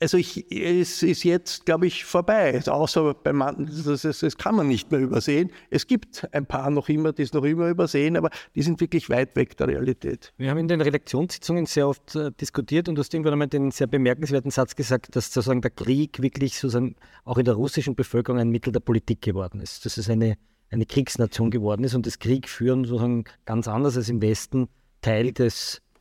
also ich, es ist jetzt, glaube ich, vorbei. Also außer beim Mann, das, das, das, kann man nicht mehr übersehen. Es gibt ein paar noch immer, die es noch immer übersehen, aber die sind wirklich weit weg der Realität. Wir haben in den Redaktionssitzungen sehr oft äh, diskutiert und du hast irgendwann einmal den sehr bemerkenswerten Satz gesagt, dass sozusagen der Krieg wirklich sozusagen auch in der russischen Bevölkerung ein Mittel der Politik geworden ist. Dass es eine, eine Kriegsnation geworden ist und das Kriegführen sozusagen ganz anders als im Westen Teil des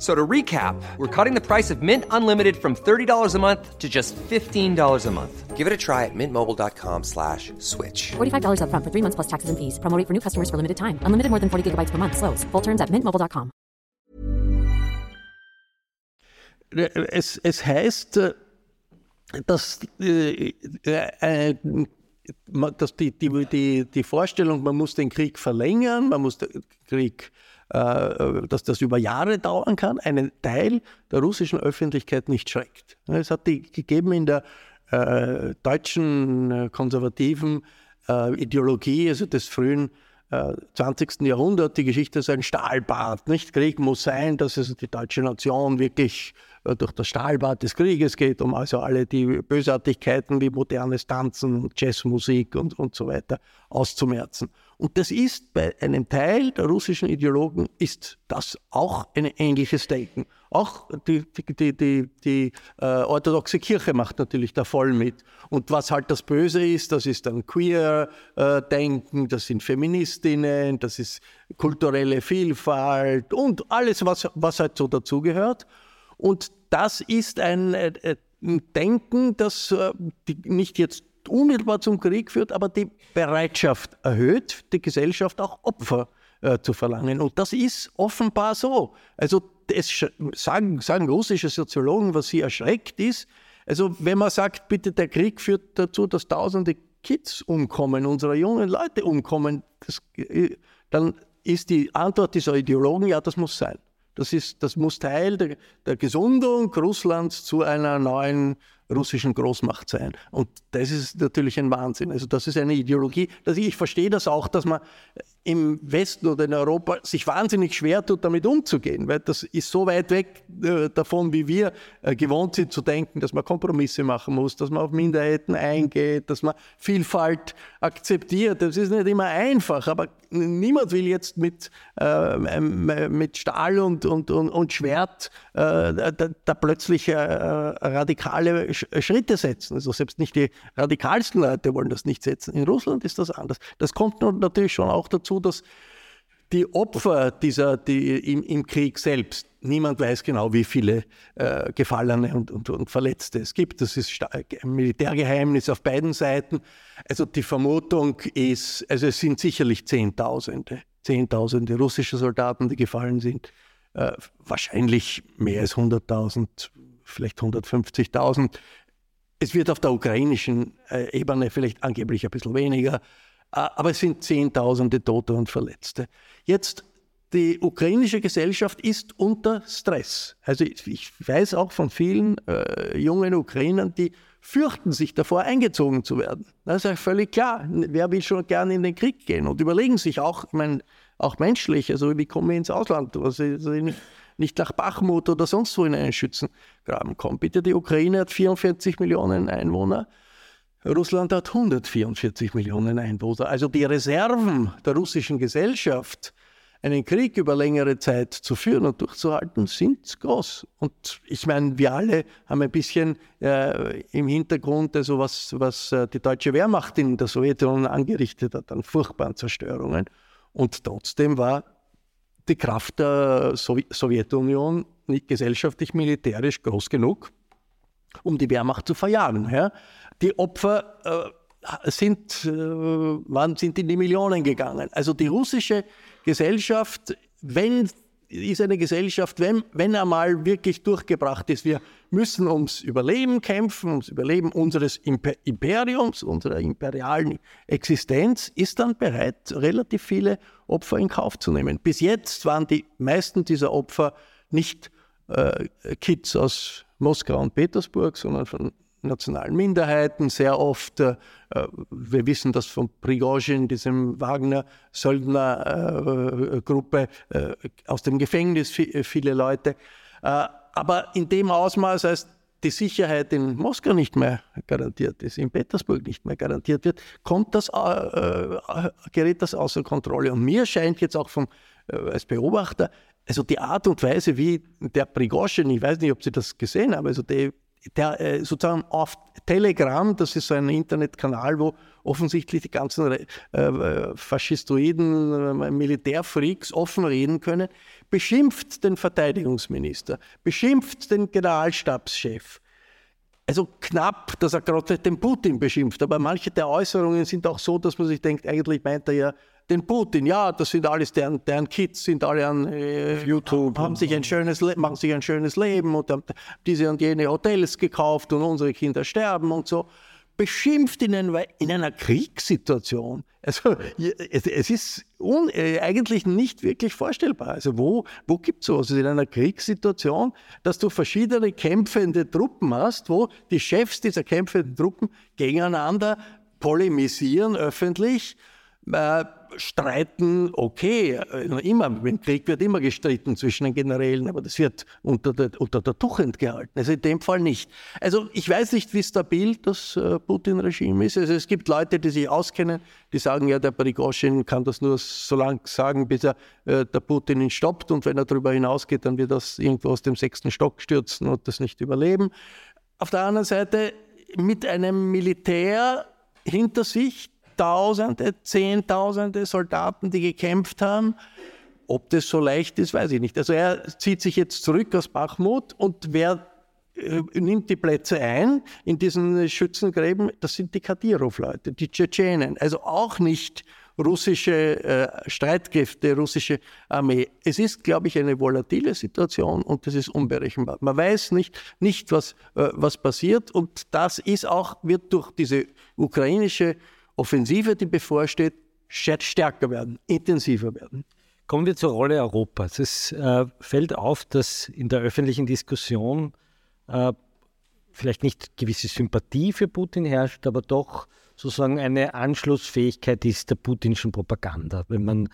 So to recap, we're cutting the price of Mint Unlimited from $30 a month to just $15 a month. Give it a try at mintmobile.com slash switch. $45 up front for three months plus taxes and fees. Promoting for new customers for limited time. Unlimited more than 40 gigabytes per month. Slows. Full terms at mintmobile.com. Es, es heißt, äh, dass, äh, äh, dass die, die, die, die Vorstellung, man muss den Krieg verlängern, man muss den Krieg dass das über Jahre dauern kann, einen Teil der russischen Öffentlichkeit nicht schreckt. Es hat die gegeben in der äh, deutschen äh, konservativen äh, Ideologie, also des frühen äh, 20. Jahrhundert, die Geschichte ist ein Stahlbad. Nicht? Krieg muss sein, dass es die deutsche Nation wirklich äh, durch das Stahlbad des Krieges geht, um also alle die Bösartigkeiten wie modernes Tanzen, Jazzmusik und, und so weiter auszumerzen. Und das ist bei einem Teil der russischen Ideologen ist das auch ein ähnliches Denken. Auch die, die, die, die, die äh, orthodoxe Kirche macht natürlich da voll mit. Und was halt das Böse ist, das ist dann Queer-Denken, äh, das sind Feministinnen, das ist kulturelle Vielfalt und alles, was, was halt so dazugehört. Und das ist ein, äh, ein Denken, das äh, nicht jetzt unmittelbar zum Krieg führt, aber die Bereitschaft erhöht, die Gesellschaft auch Opfer äh, zu verlangen. Und das ist offenbar so. Also es sagen, sagen russische Soziologen, was sie erschreckt ist. Also wenn man sagt, bitte der Krieg führt dazu, dass tausende Kids umkommen, unsere jungen Leute umkommen, das, äh, dann ist die Antwort dieser Ideologen, ja, das muss sein. Das, ist, das muss Teil der, der Gesundung Russlands zu einer neuen russischen Großmacht sein. Und das ist natürlich ein Wahnsinn. Also das ist eine Ideologie. Also ich verstehe das auch, dass man im Westen oder in Europa sich wahnsinnig schwer tut, damit umzugehen, weil das ist so weit weg äh, davon, wie wir äh, gewohnt sind zu denken, dass man Kompromisse machen muss, dass man auf Minderheiten eingeht, dass man Vielfalt akzeptiert. Das ist nicht immer einfach, aber niemand will jetzt mit, äh, mit Stahl und, und, und, und Schwert äh, da, da, plötzlich radikale Schritte setzen. Also selbst nicht die radikalsten Leute wollen das nicht setzen. In Russland ist das anders. Das kommt natürlich schon auch dazu, dass die Opfer dieser, die im, im Krieg selbst, niemand weiß genau, wie viele äh, Gefallene und, und, und, Verletzte es gibt. Das ist ein Militärgeheimnis auf beiden Seiten. Also die Vermutung ist, also es sind sicherlich Zehntausende, Zehntausende russische Soldaten, die gefallen sind. Äh, wahrscheinlich mehr als 100.000, vielleicht 150.000. Es wird auf der ukrainischen äh, Ebene vielleicht angeblich ein bisschen weniger, aber es sind Zehntausende Tote und Verletzte. Jetzt, die ukrainische Gesellschaft ist unter Stress. Also ich weiß auch von vielen äh, jungen Ukrainern, die fürchten sich davor, eingezogen zu werden. Das ist ja völlig klar. Wer will schon gerne in den Krieg gehen und überlegen sich auch, ich meine, auch menschlich, also wie komme ich ins Ausland? Also nicht nach Bachmut oder sonst wo in einen Schützengraben kommen. Bitte, die Ukraine hat 44 Millionen Einwohner. Russland hat 144 Millionen Einwohner. Also die Reserven der russischen Gesellschaft, einen Krieg über längere Zeit zu führen und durchzuhalten, sind groß. Und ich meine, wir alle haben ein bisschen äh, im Hintergrund, also was, was äh, die deutsche Wehrmacht in der Sowjetunion angerichtet hat an furchtbaren Zerstörungen. Und trotzdem war die Kraft der Sowjetunion nicht gesellschaftlich, militärisch groß genug, um die Wehrmacht zu verjagen. Ja? Die Opfer äh, sind, äh, waren, sind in die Millionen gegangen. Also die russische Gesellschaft, wenn ist eine Gesellschaft, wenn, wenn er mal wirklich durchgebracht ist. Wir müssen ums Überleben kämpfen, ums Überleben unseres Imperiums, unserer imperialen Existenz, ist dann bereit, relativ viele Opfer in Kauf zu nehmen. Bis jetzt waren die meisten dieser Opfer nicht äh, Kids aus Moskau und Petersburg, sondern von nationalen Minderheiten, sehr oft, äh, wir wissen das von Prigozhin, diesem Wagner-Söldner-Gruppe, äh, äh, aus dem Gefängnis viele Leute. Äh, aber in dem Ausmaß, als die Sicherheit in Moskau nicht mehr garantiert ist, in Petersburg nicht mehr garantiert wird, kommt das, äh, gerät das außer Kontrolle. Und mir scheint jetzt auch vom, als Beobachter, also die Art und Weise, wie der Prigozhin, ich weiß nicht, ob Sie das gesehen haben, also die, der äh, sozusagen auf Telegram, das ist so ein Internetkanal, wo offensichtlich die ganzen äh, faschistoiden äh, Militärfreaks offen reden können, beschimpft den Verteidigungsminister, beschimpft den Generalstabschef. Also knapp, dass er gerade den Putin beschimpft, aber manche der Äußerungen sind auch so, dass man sich denkt, eigentlich meint er ja den Putin, ja, das sind alles deren, deren Kids, sind alle an äh, YouTube, haben sich ein schönes, machen sich ein schönes Leben und haben diese und jene Hotels gekauft und unsere Kinder sterben und so. Beschimpft in, ein, in einer Kriegssituation. Also es, es ist un, äh, eigentlich nicht wirklich vorstellbar. Also wo, wo gibt es sowas also in einer Kriegssituation, dass du verschiedene kämpfende Truppen hast, wo die Chefs dieser kämpfenden Truppen gegeneinander polemisieren öffentlich äh, streiten, okay, äh, immer, im Krieg wird immer gestritten zwischen den Generälen, aber das wird unter der, unter der Tuchend gehalten. Also in dem Fall nicht. Also ich weiß nicht, wie stabil das äh, Putin-Regime ist. Also es gibt Leute, die sich auskennen, die sagen, ja, der Prigozhin kann das nur so lange sagen, bis er äh, der Putin ihn stoppt und wenn er darüber hinausgeht, dann wird das irgendwo aus dem sechsten Stock stürzen und das nicht überleben. Auf der anderen Seite mit einem Militär hinter sich, Tausende, Zehntausende Soldaten, die gekämpft haben. Ob das so leicht ist, weiß ich nicht. Also er zieht sich jetzt zurück aus Bachmut und wer äh, nimmt die Plätze ein in diesen Schützengräben, das sind die Kadyrov-Leute, die Tschetschenen. Also auch nicht russische äh, Streitkräfte, russische Armee. Es ist, glaube ich, eine volatile Situation und das ist unberechenbar. Man weiß nicht, nicht was, äh, was passiert und das ist auch, wird durch diese ukrainische Offensive, die bevorsteht, stärker werden, intensiver werden. Kommen wir zur Rolle Europas. Es äh, fällt auf, dass in der öffentlichen Diskussion äh, vielleicht nicht gewisse Sympathie für Putin herrscht, aber doch sozusagen eine Anschlussfähigkeit ist der putinschen Propaganda. Wenn man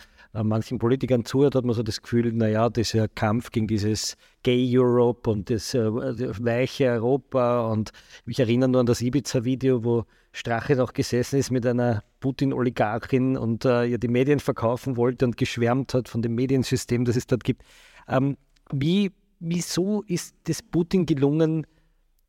manchen Politikern zuhört, hat man so das Gefühl, naja, dieser Kampf gegen dieses Gay Europe und das, äh, weiche Europa und ich erinnere nur an das Ibiza-Video, wo Strache noch gesessen ist mit einer Putin-Oligarchin und äh, ihr die Medien verkaufen wollte und geschwärmt hat von dem Mediensystem, das es dort gibt. Ähm, wie, wieso ist es Putin gelungen,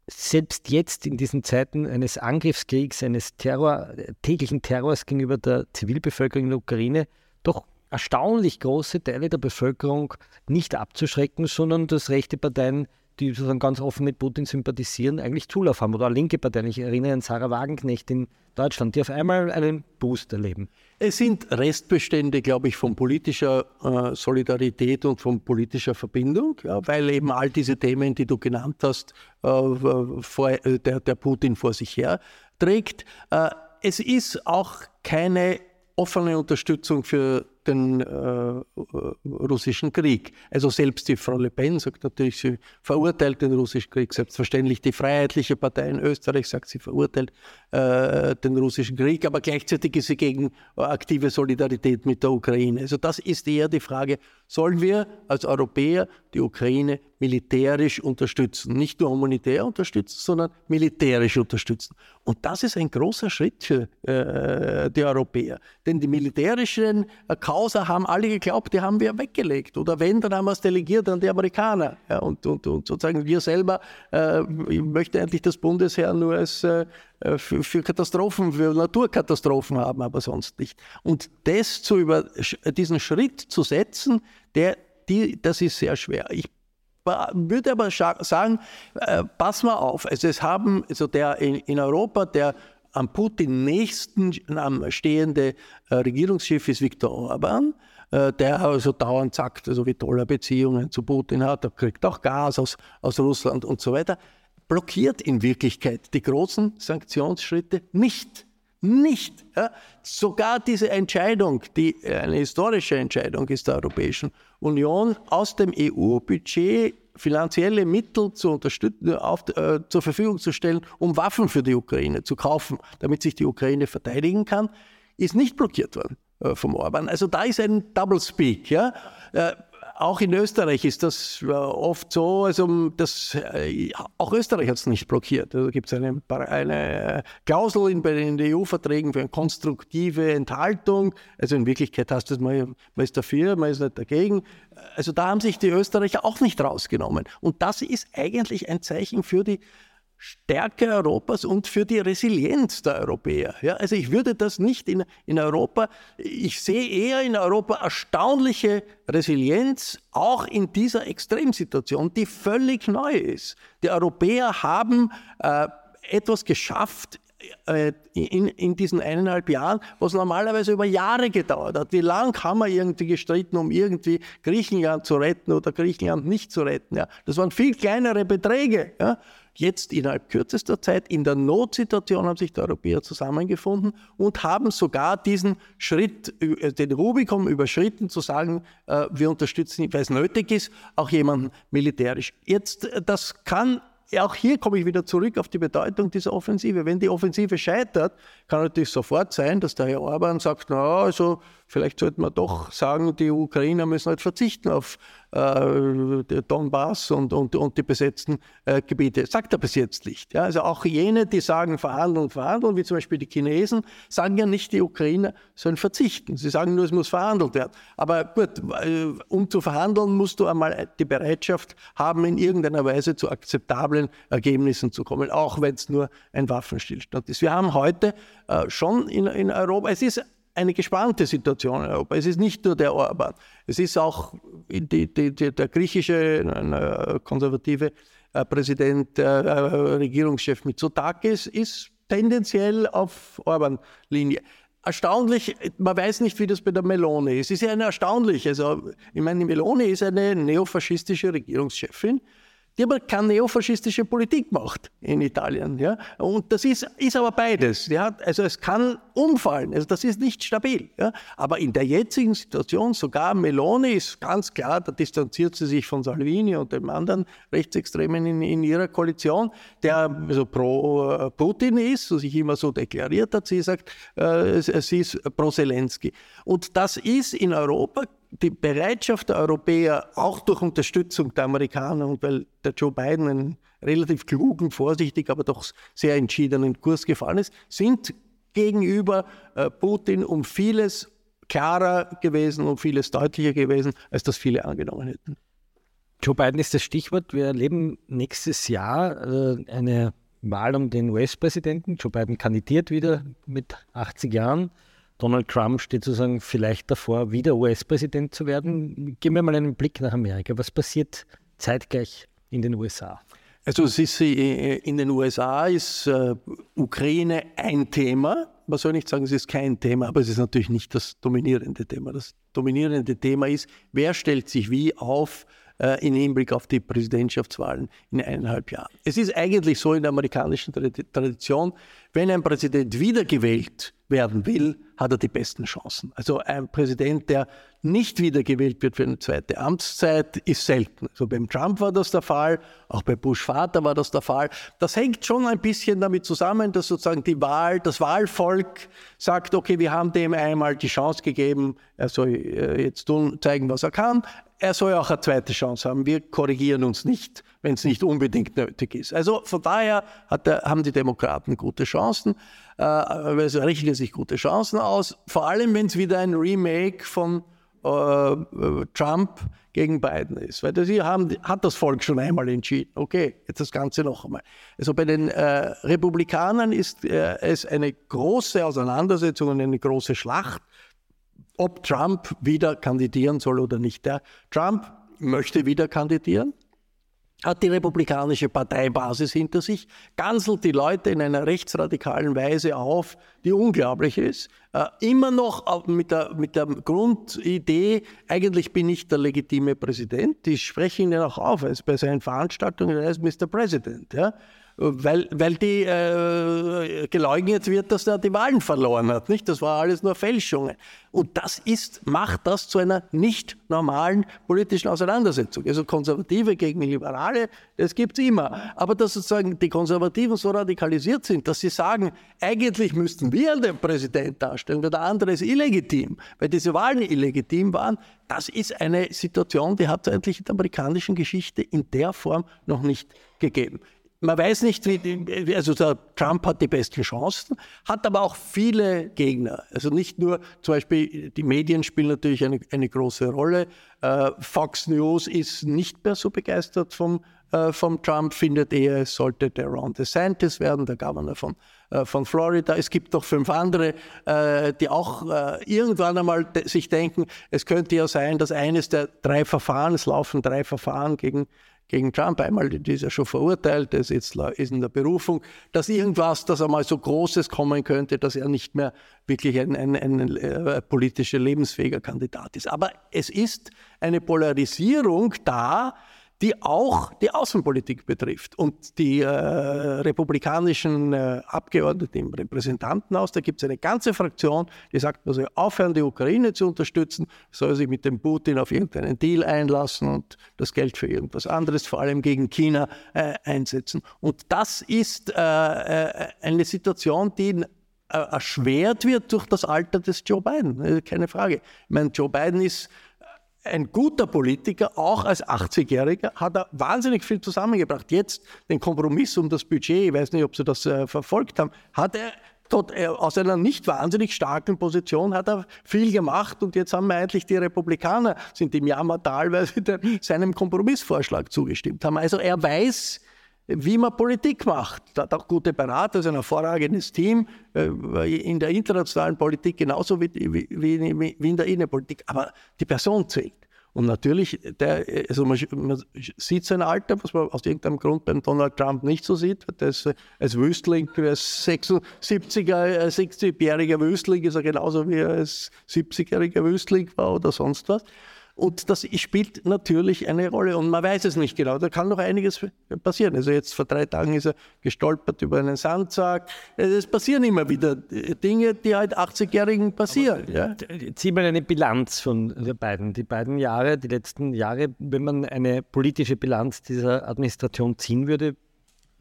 selbst jetzt in diesen Zeiten eines Angriffskriegs, eines Terror, täglichen Terrors gegenüber der Zivilbevölkerung in der Ukraine, doch erstaunlich große Teile der Bevölkerung nicht abzuschrecken, sondern dass rechte Parteien, die sozusagen ganz offen mit Putin sympathisieren, eigentlich Zulauf haben. Oder linke Parteien. Ich erinnere an Sarah Wagenknecht in Deutschland, die auf einmal einen Boost erleben. Es sind Restbestände, glaube ich, von politischer äh, Solidarität und von politischer Verbindung, ja, weil eben all diese Themen, die du genannt hast, äh, vor, äh, der, der, Putin vor sich her trägt. Äh, es ist auch keine offene Unterstützung für den äh, russischen Krieg. Also selbst die Frau Le Pen sagt natürlich, sie verurteilt den russischen Krieg. Selbstverständlich die Freiheitliche Partei in Österreich sagt, sie verurteilt äh, den russischen Krieg, aber gleichzeitig ist sie gegen aktive Solidarität mit der Ukraine. Also das ist eher die Frage, sollen wir als Europäer die Ukraine militärisch unterstützen? Nicht nur humanitär unterstützen, sondern militärisch unterstützen. Und das ist ein großer Schritt für äh, die Europäer. Denn die militärischen äh, Causa haben alle geglaubt, die haben wir weggelegt. Oder wenn, dann haben wir es delegiert an die Amerikaner. Ja, und, und, und sozusagen wir selber, äh, ich möchte eigentlich das Bundesheer nur als äh, für, für, Katastrophen, für Naturkatastrophen haben, aber sonst nicht. Und das zu über, diesen Schritt zu setzen, der, die, das ist sehr schwer. Ich würde aber sagen, äh, pass mal auf. Also es haben, also der in, in Europa, der am Putin nächsten am stehende äh, Regierungschef ist Viktor Orban, äh, der also dauernd sagt, also wie er Beziehungen zu Putin hat, er kriegt auch Gas aus, aus Russland und so weiter, blockiert in Wirklichkeit die großen Sanktionsschritte nicht. Nicht. Ja? Sogar diese Entscheidung, die eine historische Entscheidung ist der Europäischen Union, aus dem EU-Budget finanzielle Mittel zu unterstützen, auf, äh, zur Verfügung zu stellen, um Waffen für die Ukraine zu kaufen, damit sich die Ukraine verteidigen kann, ist nicht blockiert worden äh, vom Orban. Also da ist ein Double Speak. Ja? Äh, auch in Österreich ist das äh, oft so, also das, äh, auch Österreich hat es nicht blockiert. Da gibt es eine, eine Klausel in, den EU-Verträgen für eine konstruktive Enthaltung. Also in Wirklichkeit heißt das, man, man ist dafür, man ist nicht dagegen. Also da haben sich die Österreicher auch nicht rausgenommen. Und das ist eigentlich ein Zeichen für die Stärke Europas und für die Resilienz der Europäer. Ja, also ich würde das nicht in, in Europa, ich sehe eher in Europa erstaunliche Resilienz, auch in dieser Extremsituation, die völlig neu ist. Die Europäer haben äh, etwas geschafft äh, in, in diesen eineinhalb Jahren, was normalerweise über Jahre gedauert hat. Wie lange haben wir irgendwie gestritten, um irgendwie Griechenland zu retten oder Griechenland nicht zu retten? Ja? Das waren viel kleinere Beträge. Ja? Jetzt innerhalb kürzester Zeit in der Notsituation haben sich die Europäer zusammengefunden und haben sogar diesen Schritt, äh, den Rubicon überschritten, zu sagen, äh, wir unterstützen, weil es nötig ist, auch jemanden militärisch. Jetzt, äh, das kann auch hier komme ich wieder zurück auf die Bedeutung dieser Offensive. Wenn die Offensive scheitert, kann natürlich sofort sein, dass der Herr Orban sagt, na, also vielleicht sollte man doch sagen, die Ukrainer müssen halt verzichten auf äh, Donbass und, und, und die besetzten äh, Gebiete. Sagt er bis jetzt nicht. Ja? Also auch jene, die sagen verhandeln, verhandeln, wie zum Beispiel die Chinesen, sagen ja nicht, die Ukrainer sollen verzichten. Sie sagen nur, es muss verhandelt werden. Aber gut, äh, um zu verhandeln, musst du einmal die Bereitschaft haben, in irgendeiner Weise zu akzeptablen Ergebnissen zu kommen, auch wenn es nur ein Waffenstillstand ist. Wir haben heute äh, schon in, in Europa, es ist eine gespannte Situation in Europa. Es ist nicht nur der Orban. Es ist auch die, die, die, der griechische äh, konservative äh, Präsident, äh, Regierungschef Mitsotakis ist tendenziell auf Orban-Linie. Erstaunlich, man weiß nicht, wie das bei der Melone ist. Es ist ja eine erstaunlich. Also, ich meine, die Melone ist eine neofaschistische Regierungschefin die aber keine neofaschistische Politik macht in Italien. Ja? Und das ist, ist aber beides. Ja? Also es kann umfallen, also das ist nicht stabil. Ja? Aber in der jetzigen Situation, sogar Meloni ist ganz klar, da distanziert sie sich von Salvini und dem anderen Rechtsextremen in, in ihrer Koalition, der also pro äh, Putin ist, und sich immer so deklariert hat. Sie sagt, äh, sie ist pro Zelensky. Und das ist in Europa die Bereitschaft der Europäer, auch durch Unterstützung der Amerikaner und weil der Joe Biden einen relativ klugen, vorsichtig, aber doch sehr entschiedenen Kurs gefahren ist, sind gegenüber äh, Putin um vieles klarer gewesen, um vieles deutlicher gewesen, als das viele angenommen hätten. Joe Biden ist das Stichwort. Wir erleben nächstes Jahr äh, eine Wahl um den US-Präsidenten. Joe Biden kandidiert wieder mit 80 Jahren. Donald Trump steht sozusagen vielleicht davor, wieder US-Präsident zu werden. Geben wir mal einen Blick nach Amerika. Was passiert zeitgleich in den USA? Also ist, äh, in den USA ist äh, Ukraine ein Thema. Man soll nicht sagen, es ist kein Thema, aber es ist natürlich nicht das dominierende Thema. Das dominierende Thema ist, wer stellt sich wie auf äh, im Hinblick auf die Präsidentschaftswahlen in eineinhalb Jahren. Es ist eigentlich so in der amerikanischen Tradition, wenn ein Präsident wiedergewählt werden will, hat er die besten Chancen. Also ein Präsident, der nicht wiedergewählt wird für eine zweite Amtszeit, ist selten. Also beim Trump war das der Fall, auch bei Bush Vater war das der Fall. Das hängt schon ein bisschen damit zusammen, dass sozusagen die Wahl, das Wahlvolk sagt, okay, wir haben dem einmal die Chance gegeben, er soll äh, jetzt tun, zeigen, was er kann. Er soll auch eine zweite Chance haben. Wir korrigieren uns nicht, wenn es nicht unbedingt nötig ist. Also von daher der, haben die Demokraten gute Chancen äh, also rechnen sich gute Chancen aus, vor allem wenn es wieder ein Remake von äh, Trump gegen Biden ist. Weil das hier haben, hat das Volk schon einmal entschieden. Okay, jetzt das Ganze noch einmal. Also bei den äh, Republikanern ist äh, es eine große Auseinandersetzung und eine große Schlacht, ob Trump wieder kandidieren soll oder nicht. Der Trump möchte wieder kandidieren hat die republikanische Parteibasis hinter sich, ganzelt die Leute in einer rechtsradikalen Weise auf, die unglaublich ist. Äh, immer noch mit der, mit der Grundidee, eigentlich bin ich der legitime Präsident. Ich spreche ihn ja auch auf, also bei seinen Veranstaltungen, er Mr. President. Ja? Weil, weil die äh, geleugnet wird, dass er die Wahlen verloren hat. Nicht? Das war alles nur Fälschungen. Und das ist, macht das zu einer nicht normalen politischen Auseinandersetzung. Also Konservative gegen Liberale, das gibt es immer. Aber dass sozusagen die Konservativen so radikalisiert sind, dass sie sagen, eigentlich müssten wir den Präsident darstellen, weil der andere ist illegitim, weil diese Wahlen illegitim waren, das ist eine Situation, die hat es eigentlich in der amerikanischen Geschichte in der Form noch nicht gegeben man weiß nicht, wie, also der Trump hat die besten Chancen, hat aber auch viele Gegner. Also nicht nur, zum Beispiel, die Medien spielen natürlich eine, eine große Rolle. Äh, Fox News ist nicht mehr so begeistert vom, äh, vom Trump, findet eher, es sollte der Ron DeSantis werden, der Governor von, äh, von Florida. Es gibt noch fünf andere, die auch irgendwann einmal sich denken, es könnte ja sein, dass eines der drei Verfahren, es laufen drei Verfahren gegen gegen Trump. Einmal, ist ja schon verurteilt, der ist jetzt in der Berufung, dass irgendwas, dass einmal so Großes kommen könnte, dass er nicht mehr wirklich ein, ein, ein, ein äh, politischer lebensfähiger Kandidat ist. Aber es ist eine Polarisierung da, die auch die Außenpolitik betrifft. Und die äh, republikanischen äh, Abgeordneten im Repräsentantenhaus, da gibt es eine ganze Fraktion, die sagt, man soll aufhören, die Ukraine zu unterstützen, soll sich mit dem Putin auf irgendeinen Deal einlassen und das Geld für irgendwas anderes, vor allem gegen China, äh, einsetzen. Und das ist äh, äh, eine Situation, die erschwert wird durch das Alter des Joe Biden. Keine Frage. Ich meine, Joe Biden ist ein guter Politiker, auch als 80-Jähriger, hat er wahnsinnig viel zusammengebracht. Jetzt den Kompromiss um das Budget, ich weiß nicht, ob Sie das äh, verfolgt haben, hat er dort äh, aus einer nicht wahnsinnig starken Position hat er viel gemacht und jetzt haben eigentlich die Republikaner sind im Jammertal, weil sie seinem Kompromissvorschlag zugestimmt haben. Also er weiß, wie man Politik macht. Er hat auch gute Berater, ist ein hervorragendes Team äh, in der internationalen Politik genauso wie, in der Innenpolitik. Aber die Person zählt. Und natürlich, der, also man, man, sieht sein Alter, was man aus irgendeinem Grund beim Donald Trump nicht so sieht. Der ist, als Wüstling, als 76er, 60-jähriger Wüstling ist er genauso wie als 70-jähriger Wüstling war oder sonst was. Und das spielt natürlich eine Rolle und man weiß es nicht genau. Da kann noch einiges passieren. Also jetzt vor drei Tagen ist er gestolpert über einen Sandsack. Es passieren immer wieder Dinge, die halt 80-Jährigen passieren. ja. Zieh mal eine Bilanz von den beiden. Die beiden Jahre, die letzten Jahre, wenn man eine politische Bilanz dieser Administration ziehen würde,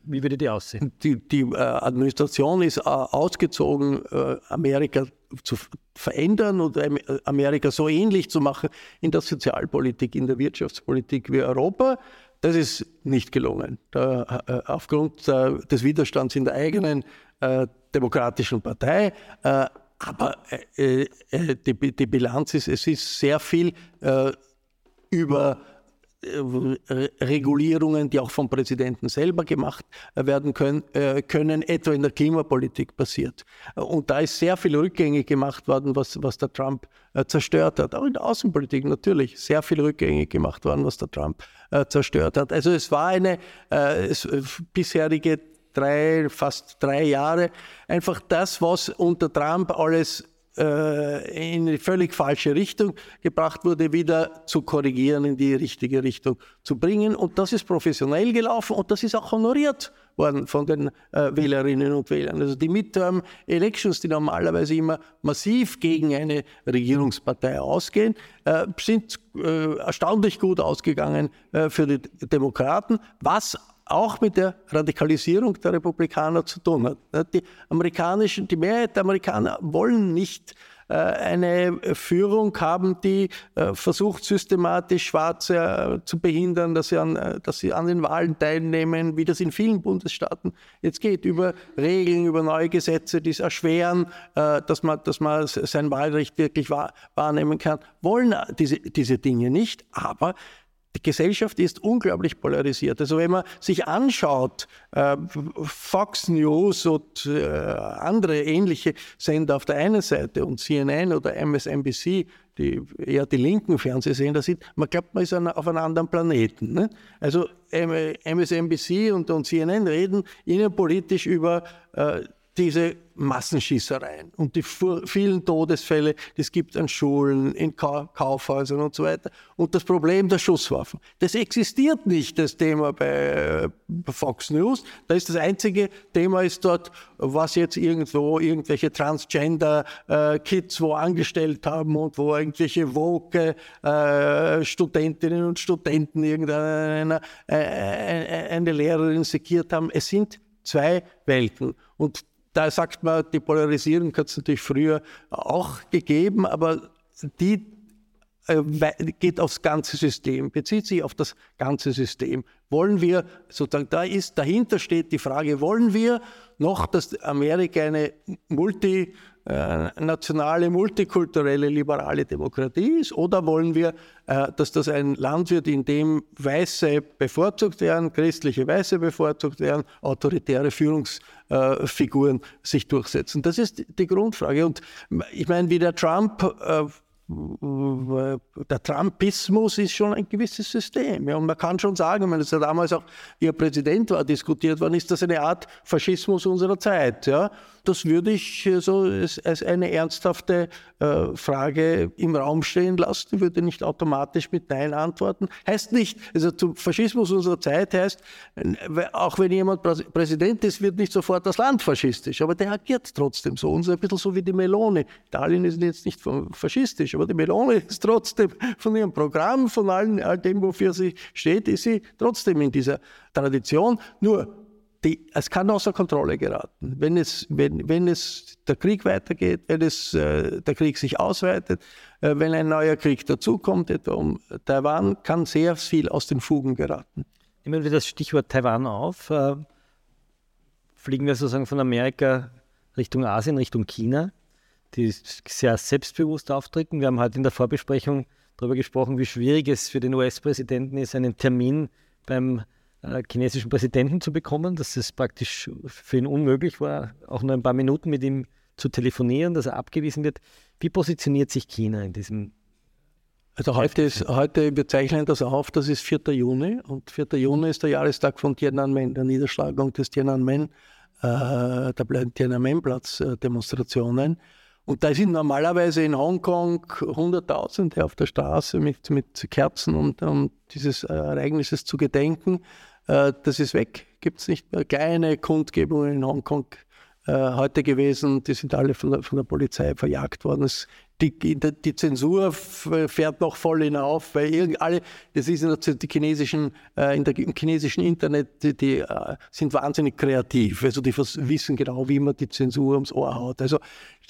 wie würde die aussehen? Die, die äh, Administration ist äh, ausgezogen, äh, Amerika zu verändern und Amerika so ähnlich zu machen in der Sozialpolitik, in der Wirtschaftspolitik wie Europa. Das ist nicht gelungen. Da, äh, aufgrund äh, des Widerstands in der eigenen äh, demokratischen Partei. Äh, aber äh, äh, die, die, Bilanz ist, es ist sehr viel über äh, Regulierungen, die auch vom Präsidenten selber gemacht werden können, äh, können, etwa in der Klimapolitik passiert. Und da ist sehr viel rückgängig gemacht worden, was, was der Trump äh, zerstört hat. Auch in der Außenpolitik natürlich sehr viel rückgängig gemacht worden, was der Trump zerstört hat. Also es war eine äh, bisherige drei, fast drei Jahre einfach das, was unter Trump alles äh, in die völlig falsche Richtung gebracht wurde, wieder zu korrigieren, in die richtige Richtung zu bringen. Und das ist professionell gelaufen und das ist auch honoriert worden von den äh, Wählerinnen und Wählern. Also die Midterm Elections, die normalerweise immer massiv gegen eine Regierungspartei ausgehen, äh, sind äh, erstaunlich gut ausgegangen äh, für die Demokraten, was auch mit der Radikalisierung der Republikaner zu tun hat. Die amerikanischen, die Mehrheit der Amerikaner wollen nicht äh, eine Führung haben, die äh, versucht, systematisch Schwarze äh, zu behindern, dass sie, an, dass sie an den Wahlen teilnehmen, wie das in vielen Bundesstaaten jetzt geht, über Regeln, über neue Gesetze, die es erschweren, dass man, dass man sein Wahlrecht wirklich wahrnehmen kann, wollen diese, diese Dinge nicht. Aber die Gesellschaft ist unglaublich polarisiert. Also wenn man sich anschaut, äh, Fox News und äh, andere ähnliche Sender auf der einen Seite und CNN oder MSNBC, die eher die linken Fernsehsender sind, man glaubt, man ist auf einem anderen Planeten. Ne? Also MSNBC und, und CNN reden innenpolitisch über äh, diese Massenschießereien und die vielen Todesfälle, die es gibt an Schulen, in Kaufhäusern und so weiter. Und das Problem der Schusswaffen. Das existiert nicht, das Thema bei Fox News. Da ist das einzige Thema ist dort, was jetzt irgendwo irgendwelche Transgender-Kids wo angestellt haben und wo irgendwelche woke äh, Studentinnen und Studenten irgendeine äh, äh, eine Lehrerin sekiert haben. Es sind zwei Welten. Und da sagt man, die Polarisierung hat es natürlich früher auch gegeben, aber die geht aufs ganze System, bezieht sich auf das ganze System. Wollen wir, sozusagen, da ist, dahinter steht die Frage, wollen wir noch, dass Amerika eine multi, äh, multikulturelle, liberale Demokratie ist? Oder wollen wir, äh, dass das ein Land wird, in dem Weiße bevorzugt werden, christliche Weiße bevorzugt werden, autoritäre Führungsfiguren sich durchsetzen? Das ist die Grundfrage. Und ich meine, wie der Trump äh, der Trumpismus ist schon ein gewisses System. Ja, und man kann schon sagen, wenn es ja damals auch, er Präsident war, diskutiert worden, ist das eine Art Faschismus unserer Zeit. Ja? Das würde ich so als eine ernsthafte äh, Frage im Raum stehen lassen. Ich würde nicht automatisch mit Nein antworten. Heißt nicht, also zum Faschismus unserer Zeit heißt, auch wenn jemand Präsident ist, wird nicht sofort das Land faschistisch, aber der agiert trotzdem so. Und so ein bisschen so wie die Melone. Italien ist jetzt nicht faschistisch, aber die Melone ist trotzdem von ihrem Programm, von all dem, wofür sie steht, ist sie trotzdem in dieser Tradition. Nur die, es kann außer Kontrolle geraten. Wenn es, wenn, wenn es der Krieg weitergeht, wenn es, äh, der Krieg sich ausweitet, äh, wenn ein neuer Krieg dazukommt, etwa um Taiwan, kann sehr viel aus den Fugen geraten. Nehmen wir das Stichwort Taiwan auf. Äh, fliegen wir sozusagen von Amerika Richtung Asien, Richtung China, die sehr selbstbewusst auftreten. Wir haben heute in der Vorbesprechung darüber gesprochen, wie schwierig es für den US-Präsidenten ist, einen Termin beim äh, chinesischen Präsidenten zu bekommen, dass es praktisch für ihn unmöglich war, auch nur ein paar Minuten mit ihm zu telefonieren, dass er abgewiesen wird. Wie positioniert sich China in diesem also heute ist, heute, wir zeichnen das auf, das ist 4. Juni und 4. Juni ist der Jahrestag von Tiananmen, der Niederschlagung des Tiananmen, äh, der Tiananmenplatz-Demonstrationen. Äh, und da sind normalerweise in Hongkong Hunderttausende auf der Straße mit, mit Kerzen, um, um dieses Ereignisses zu gedenken. Äh, das ist weg, gibt es nicht mehr. Kleine Kundgebungen in Hongkong äh, heute gewesen, die sind alle von der, von der Polizei verjagt worden. Es die, die, Zensur fährt noch voll hinauf, weil alle, das ist die chinesischen, äh, in der, im chinesischen Internet, die, die sind wahnsinnig kreativ. Also die wissen genau, wie man die Zensur ums Ohr haut. Also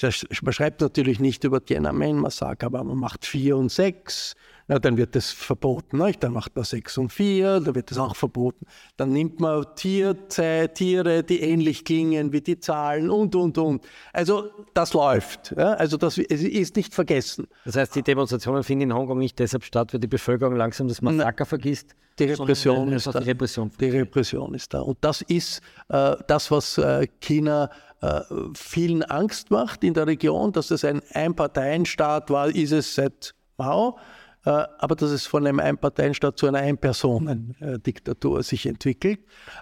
das, man schreibt natürlich nicht über Tiananmen-Massaker, aber man macht vier und sechs na, dann wird das verboten. Nicht? Dann macht man 6 und 4, dann wird das auch verboten. Dann nimmt man Tierzeit, Tiere, die ähnlich klingen wie die Zahlen und, und, und. Also das läuft. Ja? Also das ist nicht vergessen. Das heißt, die Demonstrationen finden in Hongkong nicht deshalb statt, weil die Bevölkerung langsam das Massaker vergisst? Die Repression, ist da. Die Repression, die Repression ist da. Und das ist äh, das, was äh, China äh, vielen Angst macht in der Region, dass das ein Einparteienstaat war, ist es seit Mao. Äh, aber dass es von einem Einparteienstaat zu einer Einpersonendiktatur sich entwickelt,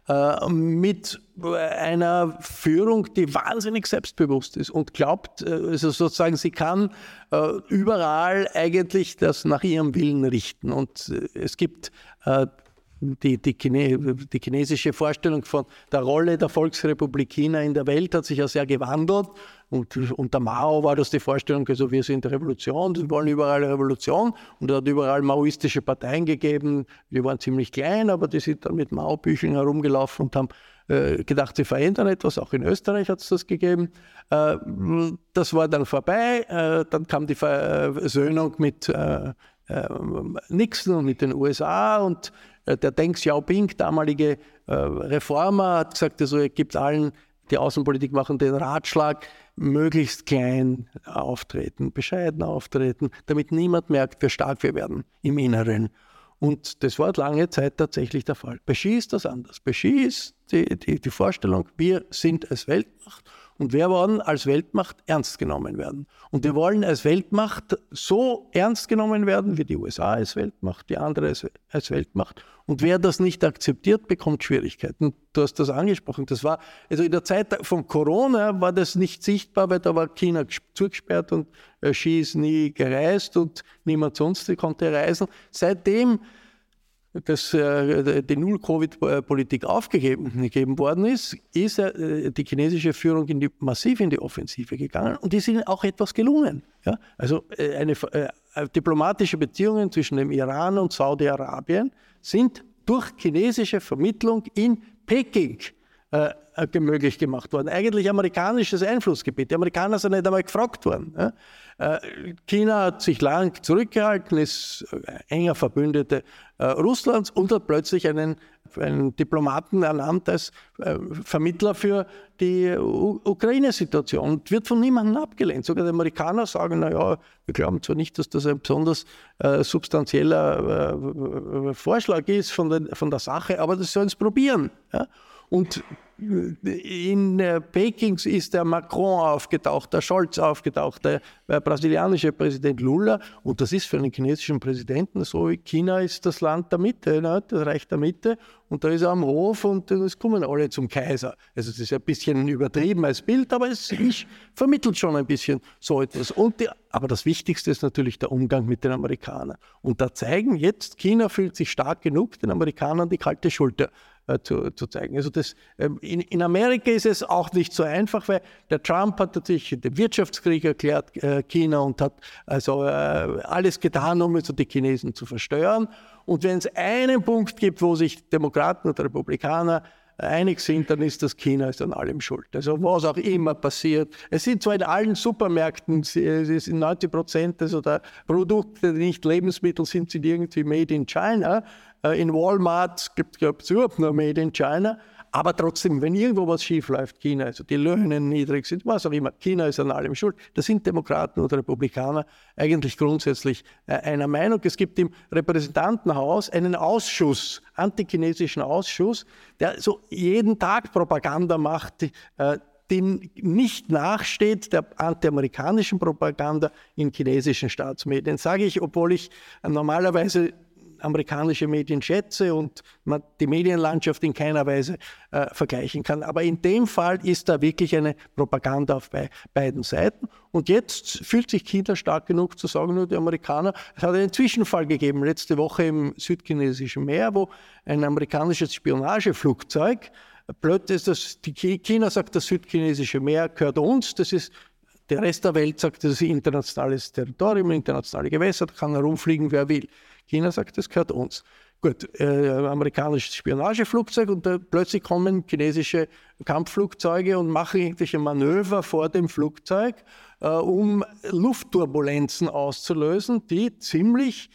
äh, mit einer Führung, die wahnsinnig selbstbewusst ist und glaubt, äh, also sozusagen, sie kann überall eigentlich das nach ihrem Willen richten. Und es gibt die, die, Chine, die, chinesische Vorstellung von der Rolle der Volksrepublik China in der Welt hat sich ja sehr gewandelt. Und unter Mao war das die Vorstellung, also wir sind Revolution, wir wollen überall Revolution. Und es hat überall maoistische Parteien gegeben, die waren ziemlich klein, aber die sind dann mit Mao-Bücheln herumgelaufen und haben äh, gedacht, sie verändern etwas. Auch in Österreich hat es das gegeben. Äh, das war dann vorbei. Äh, dann kam die Versöhnung mit äh, äh, Nixon und mit den USA und äh, der Deng Xiaoping, damalige Reformer, hat gesagt, also er gibt allen die Außenpolitik machen den Ratschlag, möglichst klein auftreten, bescheiden auftreten, damit niemand merkt, wie stark wir werden im Inneren. Und das war lange Zeit tatsächlich der Fall. Ist das anders. Ist die, die, die Vorstellung, wir sind als Weltmacht und wir wollen als Weltmacht ernst genommen werden. Und wir wollen als Weltmacht so ernst genommen werden, wie die USA als Weltmacht, die andere als, Weltmacht. Und wer das nicht akzeptiert, bekommt Schwierigkeiten. Du hast das angesprochen. Das war, also in der Zeit von Corona war das nicht sichtbar, weil da war China zugesperrt und äh, Xi ist nie gereist und niemand sonst konnte reisen. Seitdem dass äh, die Null-Covid-Politik aufgegeben worden ist, ist äh, die chinesische Führung in die, massiv in die Offensive gegangen und die sind auch etwas gelungen. Ja? Also äh, eine, diplomatische Beziehungen zwischen dem Iran und Saudi-Arabien sind durch chinesische Vermittlung in Peking äh, möglich gemacht worden. Eigentlich amerikanisches Einflussgebiet. Die Amerikaner sind nicht einmal gefragt worden. Ja? Äh, China hat sich lang zurückgehalten, ist äh, enger Verbündete äh, Russlands und hat plötzlich einen, einen Diplomaten ernannt als Vermittler für die Ukraine-Situation und wird von niemandem abgelehnt. Sogar die Amerikaner sagen, naja, wir glauben zwar nicht, dass das ein besonders substanzieller Vorschlag ist von, von der Sache, aber das sollen es probieren. Ja? Und in äh, Peking ist der Macron aufgetaucht, der Scholz aufgetaucht, der, der brasilianische Präsident Lula. Und das ist für einen chinesischen Präsidenten so, China ist das Land der Mitte, ne? das Reich der Mitte. Und da ist er am Hof und es kommen alle zum Kaiser. Also es ist ein bisschen übertrieben als Bild, aber es ich, vermittelt schon ein bisschen so etwas. Und die, aber das Wichtigste ist natürlich der Umgang mit den Amerikanern. Und da zeigen jetzt, China fühlt sich stark genug, den Amerikanern die kalte Schulter äh, zu, zu, zeigen. Also das, ähm, in, in, Amerika ist es auch nicht so einfach, weil der Trump hat natürlich den Wirtschaftskrieg erklärt, äh, China, und hat also äh, alles getan, um also die Chinesen zu verstören. Und wenn es einen Punkt gibt, wo sich Demokraten und Republikaner einig sind, dann ist das China ist an allem schuld. Also was auch immer passiert. Es sind zwar in allen Supermärkten, es sind 90 Prozent also der Produkte, die nicht Lebensmittel sind, sind irgendwie made in China. Äh, in Walmart gibt es überhaupt nur made in China. Aber trotzdem, wenn irgendwo was schief läuft, China, also die Löhne niedrig sind, was auch immer, China ist an allem schuld. Da sind Demokraten oder Republikaner eigentlich grundsätzlich äh, einer Meinung. Es gibt im Repräsentantenhaus einen Ausschuss, antichinesischen Ausschuss, der so jeden Tag Propaganda macht, äh, die nicht nachsteht der antiamerikanischen Propaganda in chinesischen Staatsmedien. Sage ich, obwohl ich normalerweise amerikanische Medien schätze und man die Medienlandschaft in keiner Weise äh, vergleichen kann. Aber in dem Fall ist da wirklich eine Propaganda auf bei, beiden Seiten. Und jetzt fühlt sich China stark genug zu sagen, nur die Amerikaner, es hat einen Zwischenfall gegeben, letzte Woche im südchinesischen Meer, wo ein amerikanisches Spionageflugzeug plötzlich, das, die China sagt, das südchinesische Meer gehört uns, das ist der Rest der Welt sagt, das ist internationales Territorium, internationale Gewässer, da kann herumfliegen, wer will. China sagt, das gehört uns. Gut, äh, amerikanisches Spionageflugzeug und da plötzlich kommen chinesische Kampfflugzeuge und machen irgendwelche Manöver vor dem Flugzeug, äh, um Luftturbulenzen auszulösen, die ziemlich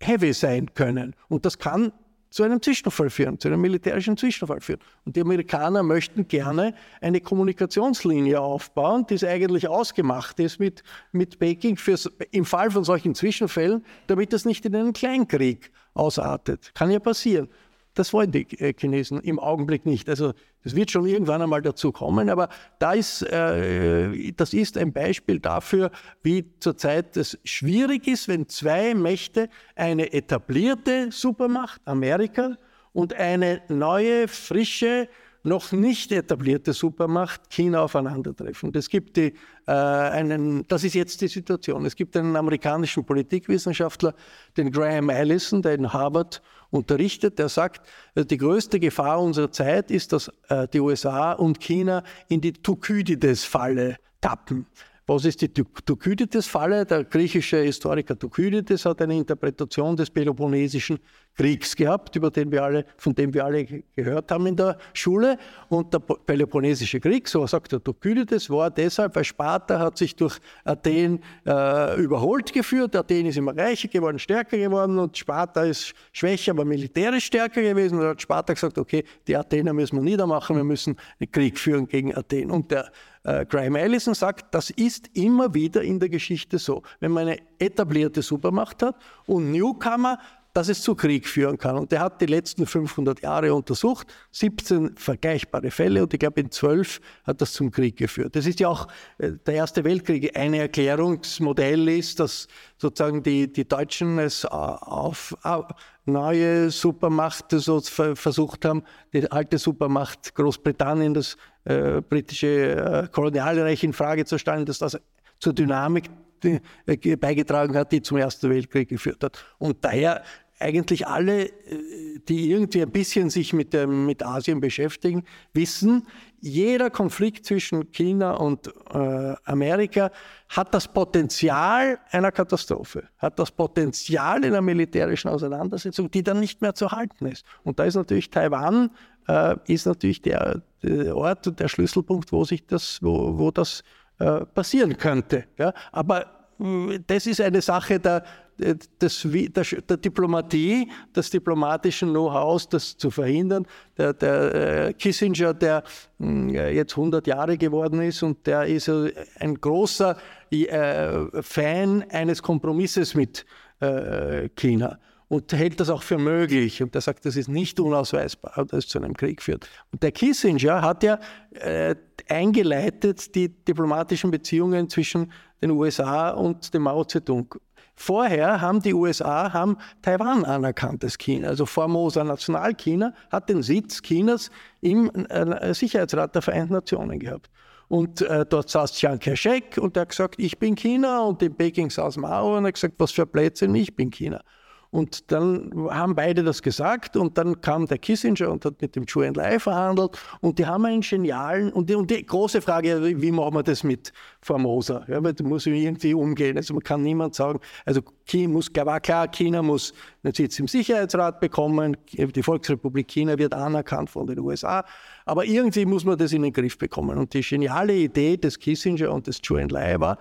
heavy sein können. Und das kann zu einem Zwischenfall führen, zu einem militärischen Zwischenfall führen. Und die Amerikaner möchten gerne eine Kommunikationslinie aufbauen, die eigentlich ausgemacht ist mit, mit Peking fürs, im Fall von solchen Zwischenfällen, damit das nicht in einen Kleinkrieg ausartet. Kann ja passieren. Das wollen die äh, Chinesen im Augenblick nicht. Also das wird schon irgendwann einmal dazu kommen, aber da ist, äh, das ist ein Beispiel dafür, wie zurzeit es schwierig ist, wenn zwei Mächte, eine etablierte Supermacht, Amerika, und eine neue, frische, noch nicht etablierte Supermacht China aufeinandertreffen. Es gibt die, äh, einen, das ist jetzt die Situation. Es gibt einen amerikanischen Politikwissenschaftler, den Graham Allison, der in Harvard unterrichtet, der sagt, äh, die größte Gefahr unserer Zeit ist, dass äh, die USA und China in die Thukydides-Falle tappen. Was ist die Thukydides-Falle? Der griechische Historiker Thukydides hat eine Interpretation des Peloponnesischen Kriegs gehabt, über den wir alle, von dem wir alle gehört haben in der Schule. Und der Peloponnesische Krieg, so sagt der Thukydides, war deshalb, weil Sparta hat sich durch Athen äh, überholt geführt. Athen ist immer reicher geworden, stärker geworden und Sparta ist schwächer, aber militärisch stärker gewesen. Und da hat Sparta gesagt, okay, die Athener müssen wir niedermachen, wir müssen einen Krieg führen gegen Athen. Und der äh, Graham Allison sagt, das ist immer wieder in der Geschichte so. Wenn man eine etablierte Supermacht hat und Newcomer, dass es zu Krieg führen kann. Und er hat die letzten 500 Jahre untersucht, 17 vergleichbare Fälle und ich glaube in 12 hat das zum Krieg geführt. Das ist ja auch äh, der Erste Weltkrieg eine Erklärungsmodell ist, dass sozusagen die, die Deutschen es auf, auf neue Supermacht so versucht haben, die alte Supermacht Großbritannien, das äh, britische äh, Kolonialreich in Frage zu stellen, dass das zur Dynamik äh, beigetragen hat, die zum Ersten Weltkrieg geführt hat. Und daher eigentlich alle, äh, die irgendwie ein bisschen sich mit, dem, mit Asien beschäftigen, wissen, jeder Konflikt zwischen China und äh, Amerika hat das Potenzial einer Katastrophe, hat das Potenzial einer militärischen Auseinandersetzung, die dann nicht mehr zu halten ist. Und da ist natürlich Taiwan äh, ist natürlich der, der, Ort und der Schlüsselpunkt, wo sich das, wo, wo das äh, passieren könnte. Ja? Aber äh, das ist eine Sache der, des, der, der, Diplomatie, des diplomatischen Know-hows, das zu verhindern. Der, der äh, Kissinger, der hm, jetzt 100 Jahre geworden ist und der ist ein großer äh, Fan eines Kompromisses mit äh, China und hält das auch für möglich. Und er sagt, das ist nicht unausweisbar, dass es zu einem Krieg führt. Und der Kissinger hat ja äh, eingeleitet die diplomatischen Beziehungen zwischen den USA und dem Mao Zedong. Vorher haben die USA haben Taiwan anerkannt als China. Also Formosa Nationalchina hat den Sitz Chinas im äh, Sicherheitsrat der Vereinten Nationen gehabt. Und äh, dort saß Chiang Kai-shek und er hat gesagt, ich bin China. Und in Peking saß Mao und er hat gesagt, was für Blödsinn, ich bin China. Und dann haben beide das gesagt und dann kam der Kissinger und hat mit dem Zhou Enlai verhandelt und die haben einen genialen, und die, und die große Frage, wie machen wir das mit Formosa? Ja, weil da muss irgendwie umgehen. Also man kann niemand sagen, also China muss, war klar, China muss einen Sitz im Sicherheitsrat bekommen, die Volksrepublik China wird anerkannt von den USA, aber irgendwie muss man das in den Griff bekommen. Und die geniale Idee des Kissinger und des Zhou Enlai war,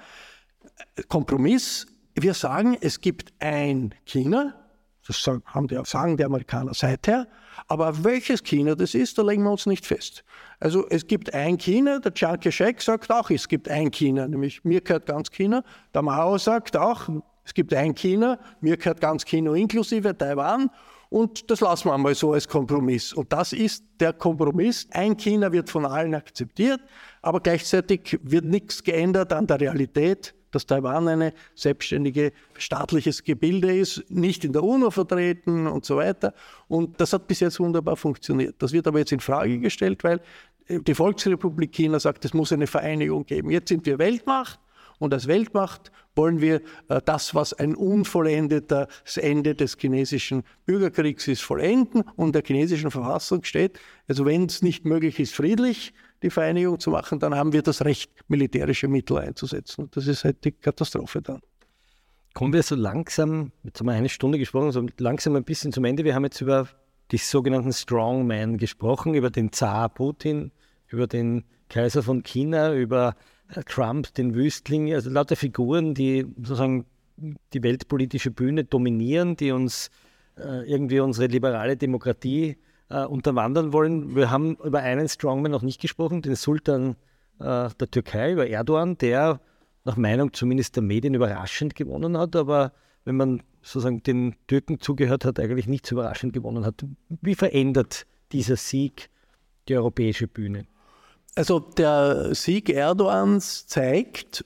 Kompromiss, wir sagen, es gibt ein China, das sagen die, sagen die Amerikaner seither. Aber welches China das ist, da legen wir uns nicht fest. Also es gibt ein China, der Chiang Kai-shek sagt auch, es gibt ein China, nämlich mir gehört ganz China. Der Mao sagt auch, es gibt ein China, mir gehört ganz China inklusive Taiwan. Und das lassen wir einmal so als Kompromiss. Und das ist der Kompromiss. Ein China wird von allen akzeptiert, aber gleichzeitig wird nichts geändert an der Realität dass Taiwan ein selbstständiges staatliches Gebilde ist, nicht in der UNO vertreten und so weiter. Und das hat bis jetzt wunderbar funktioniert. Das wird aber jetzt in Frage gestellt, weil die Volksrepublik China sagt, es muss eine Vereinigung geben. Jetzt sind wir Weltmacht und als Weltmacht wollen wir äh, das, was ein unvollendetes Ende des chinesischen Bürgerkriegs ist, vollenden. Und der chinesischen Verfassung steht, also wenn es nicht möglich ist, friedlich die Vereinigung zu machen, dann haben wir das Recht, militärische Mittel einzusetzen. Und das ist halt die Katastrophe dann. Kommen wir so langsam, jetzt haben wir eine Stunde gesprochen, so langsam ein bisschen zum Ende. Wir haben jetzt über die sogenannten Strongmen gesprochen, über den Zar Putin, über den Kaiser von China, über äh, Trump, den Wüstling, also lauter Figuren, die sozusagen die weltpolitische Bühne dominieren, die uns äh, irgendwie unsere liberale Demokratie äh, unterwandern wollen. Wir haben über einen Strongman noch nicht gesprochen, den Sultan äh, der Türkei, über Erdogan, der nach Meinung zumindest der Medien überraschend gewonnen hat, aber wenn man sozusagen den Türken zugehört hat, eigentlich nicht so überraschend gewonnen hat. Wie verändert dieser Sieg die europäische Bühne? Also der Sieg Erdogans zeigt,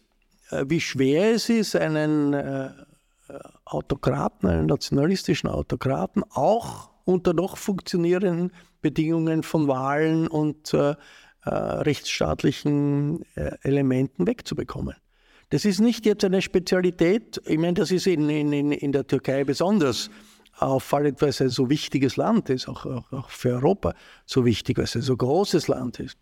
äh, wie schwer es ist, einen äh, Autokraten, einen nationalistischen Autokraten auch unter noch funktionierenden Bedingungen von Wahlen und äh, äh, rechtsstaatlichen äh, Elementen wegzubekommen. Das ist nicht jetzt eine Spezialität, ich meine, das ist in, in, in der Türkei besonders auffallend, weil es ein so wichtiges Land ist, auch, auch, auch für Europa so wichtig, weil es ein so großes Land ist.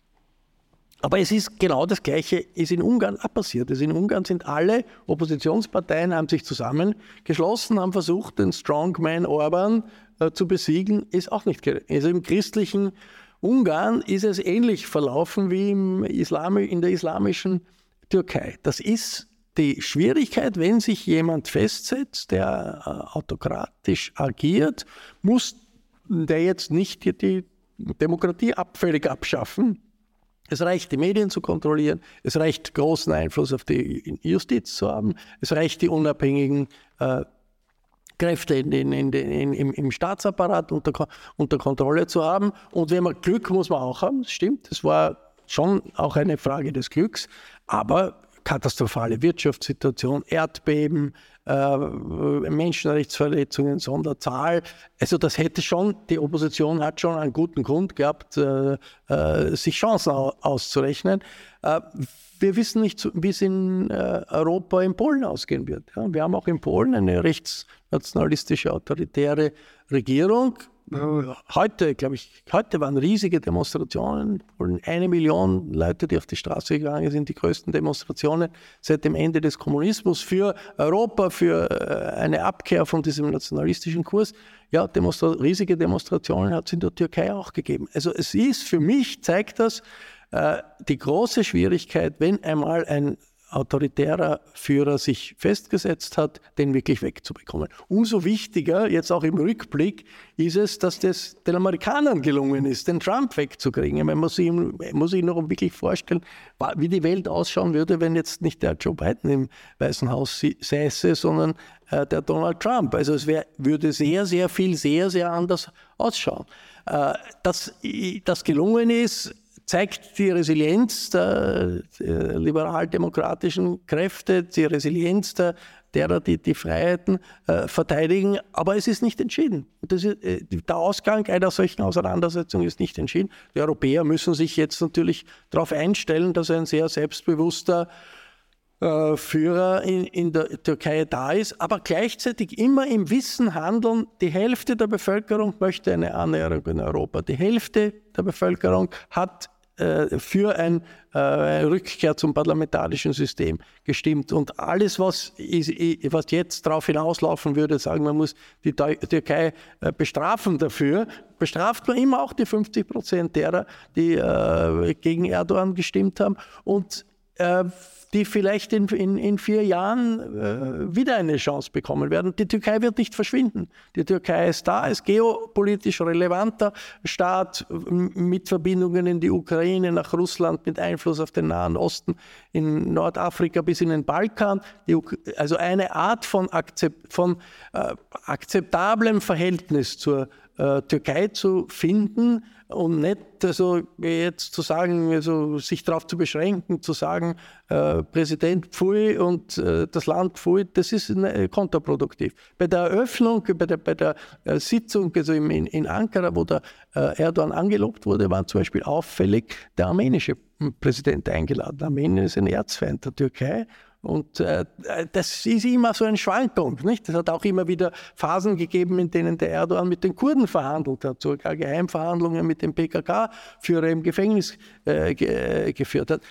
Aber es ist genau das Gleiche, ist in Ungarn auch passiert. Also in Ungarn sind alle Oppositionsparteien haben sich zusammengeschlossen, haben versucht, den Strongman Orban äh, zu besiegen, ist auch nicht. Also im christlichen Ungarn ist es ähnlich verlaufen wie im Islam, in der islamischen Türkei. Das ist die Schwierigkeit, wenn sich jemand festsetzt, der äh, autokratisch agiert, muss der jetzt nicht die Demokratie abfällig abschaffen. Es reicht, die Medien zu kontrollieren, es reicht, großen Einfluss auf die Justiz zu haben, es reicht, die unabhängigen äh, Kräfte in in im, im, Staatsapparat unter, unter Kontrolle zu haben. Und wenn man Glück muss man auch haben, das stimmt, das war schon auch eine Frage des Glücks, aber katastrophale Wirtschaftssituation, Erdbeben, äh, Menschenrechtsverletzungen, Sonderzahl. Also das hätte schon, die Opposition hat schon einen guten Grund gehabt, äh, äh, sich Chancen auszurechnen. Äh, wir wissen nicht, wie es in äh, Europa, in Polen ausgehen wird. Wir haben auch in Polen eine rechtsnationalistische, autoritäre Regierung. Heute, glaube ich, heute waren riesige Demonstrationen, eine Million Leute, die auf die Straße gegangen sind, die größten Demonstrationen seit dem Ende des Kommunismus für Europa, für äh, eine Abkehr von diesem nationalistischen Kurs. Ja, Demonstra riesige Demonstrationen hat es in der Türkei auch gegeben. Also es ist für mich, zeigt das, äh, die große Schwierigkeit, wenn einmal ein autoritärer Führer sich festgesetzt hat, den wirklich wegzubekommen. Umso wichtiger, jetzt auch im Rückblick, ist es, dass das den Amerikanern gelungen ist, den Trump wegzukriegen. Man muss sich, muss sich noch wirklich vorstellen, wie die Welt ausschauen würde, wenn jetzt nicht der Joe Biden im Weißen Haus säße, sondern äh, der Donald Trump. Also es wär, würde sehr, sehr viel, sehr, sehr anders ausschauen. Äh, dass das gelungen ist, zeigt die Resilienz der, der liberal-demokratischen Kräfte, die Resilienz der, derer, die die Freiheiten äh, verteidigen. Aber es ist nicht entschieden. Ist, äh, der Ausgang einer solchen Auseinandersetzung ist nicht entschieden. Die Europäer müssen sich jetzt natürlich darauf einstellen, dass ein sehr selbstbewusster äh, Führer in, in der Türkei da ist, aber gleichzeitig immer im Wissen handeln, die Hälfte der Bevölkerung möchte eine Annäherung in Europa, die Hälfte der Bevölkerung hat äh, für ein, äh, eine Rückkehr zum parlamentarischen System gestimmt. Und alles, was, ist, was jetzt darauf hinauslaufen würde, sagen, man muss die Türkei äh, bestrafen dafür, bestraft man immer auch die 50 Prozent derer, die äh, gegen Erdogan gestimmt haben. Und die vielleicht in, in, in vier Jahren äh, wieder eine Chance bekommen werden. Die Türkei wird nicht verschwinden. Die Türkei ist da, ist geopolitisch relevanter Staat mit Verbindungen in die Ukraine, nach Russland, mit Einfluss auf den Nahen Osten, in Nordafrika bis in den Balkan. Also eine Art von, Akzept, von äh, akzeptablem Verhältnis zur äh, Türkei zu finden, und nicht also jetzt zu sagen, also sich darauf zu beschränken, zu sagen, äh, Präsident Pfui und äh, das Land Pfui, das ist äh, kontraproduktiv. Bei der Eröffnung, bei der, bei der äh, Sitzung also in, in Ankara, wo der äh, Erdogan angelobt wurde, war zum Beispiel auffällig der armenische Präsident eingeladen. Armenien ist ein Erzfeind der Türkei und äh, das ist immer so eine Schwankung. Nicht? Es hat auch immer wieder Phasen gegeben, in denen der Erdogan mit den Kurden verhandelt hat, sogar Geheimverhandlungen mit dem PKK-Führer im Gefängnis äh, ge äh, geführt hat.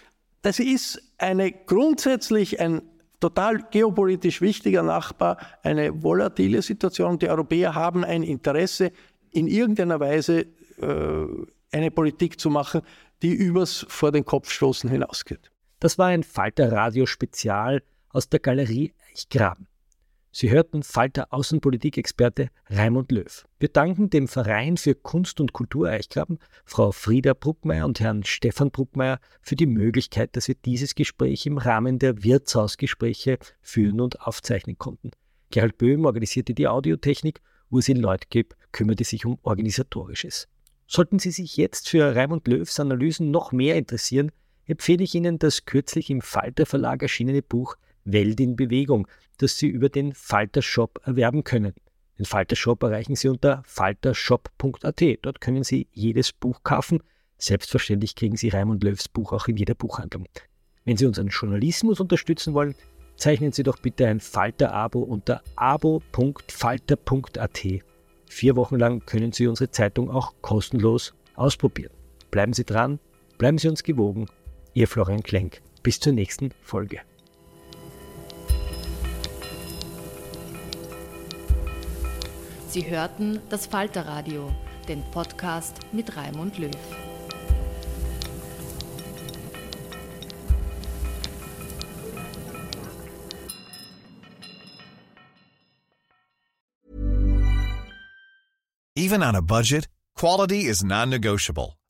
Das ist eine grundsätzlich ein total geopolitisch wichtiger Nachbar, eine volatile Situation. Die Europäer haben ein Interesse, in irgendeiner Weise äh, eine Politik zu machen, die übers vor den Kopf stoßen hinausgeht. Das war ein Falter Radio Spezial aus der Galerie Eichgraben. Sie hörten Falter Außenpolitikexperte Raimund Löw. Wir danken dem Verein für Kunst und Kultur Eichgraben, Frau Frieda Bruckmeier und Herrn Stefan Bruckmeier für die Möglichkeit, dass wir dieses Gespräch im Rahmen der Wirtshausgespräche führen und aufzeichnen konnten. Gerald Böhm organisierte die Audiotechnik, Ursin Leutgeb kümmerte sich um Organisatorisches. Sollten Sie sich jetzt für Raimund Löws Analysen noch mehr interessieren, empfehle ich Ihnen das kürzlich im Falter Verlag erschienene Buch Welt in Bewegung, das Sie über den Falter Shop erwerben können. Den Falter Shop erreichen Sie unter faltershop.at. Dort können Sie jedes Buch kaufen. Selbstverständlich kriegen Sie Raimund Löws Buch auch in jeder Buchhandlung. Wenn Sie unseren Journalismus unterstützen wollen, zeichnen Sie doch bitte ein Falter-Abo unter abo.falter.at. Vier Wochen lang können Sie unsere Zeitung auch kostenlos ausprobieren. Bleiben Sie dran, bleiben Sie uns gewogen Ihr Florian Klenk. Bis zur nächsten Folge. Sie hörten das Falterradio, den Podcast mit Raimund Löw. Even on a budget, quality is non-negotiable.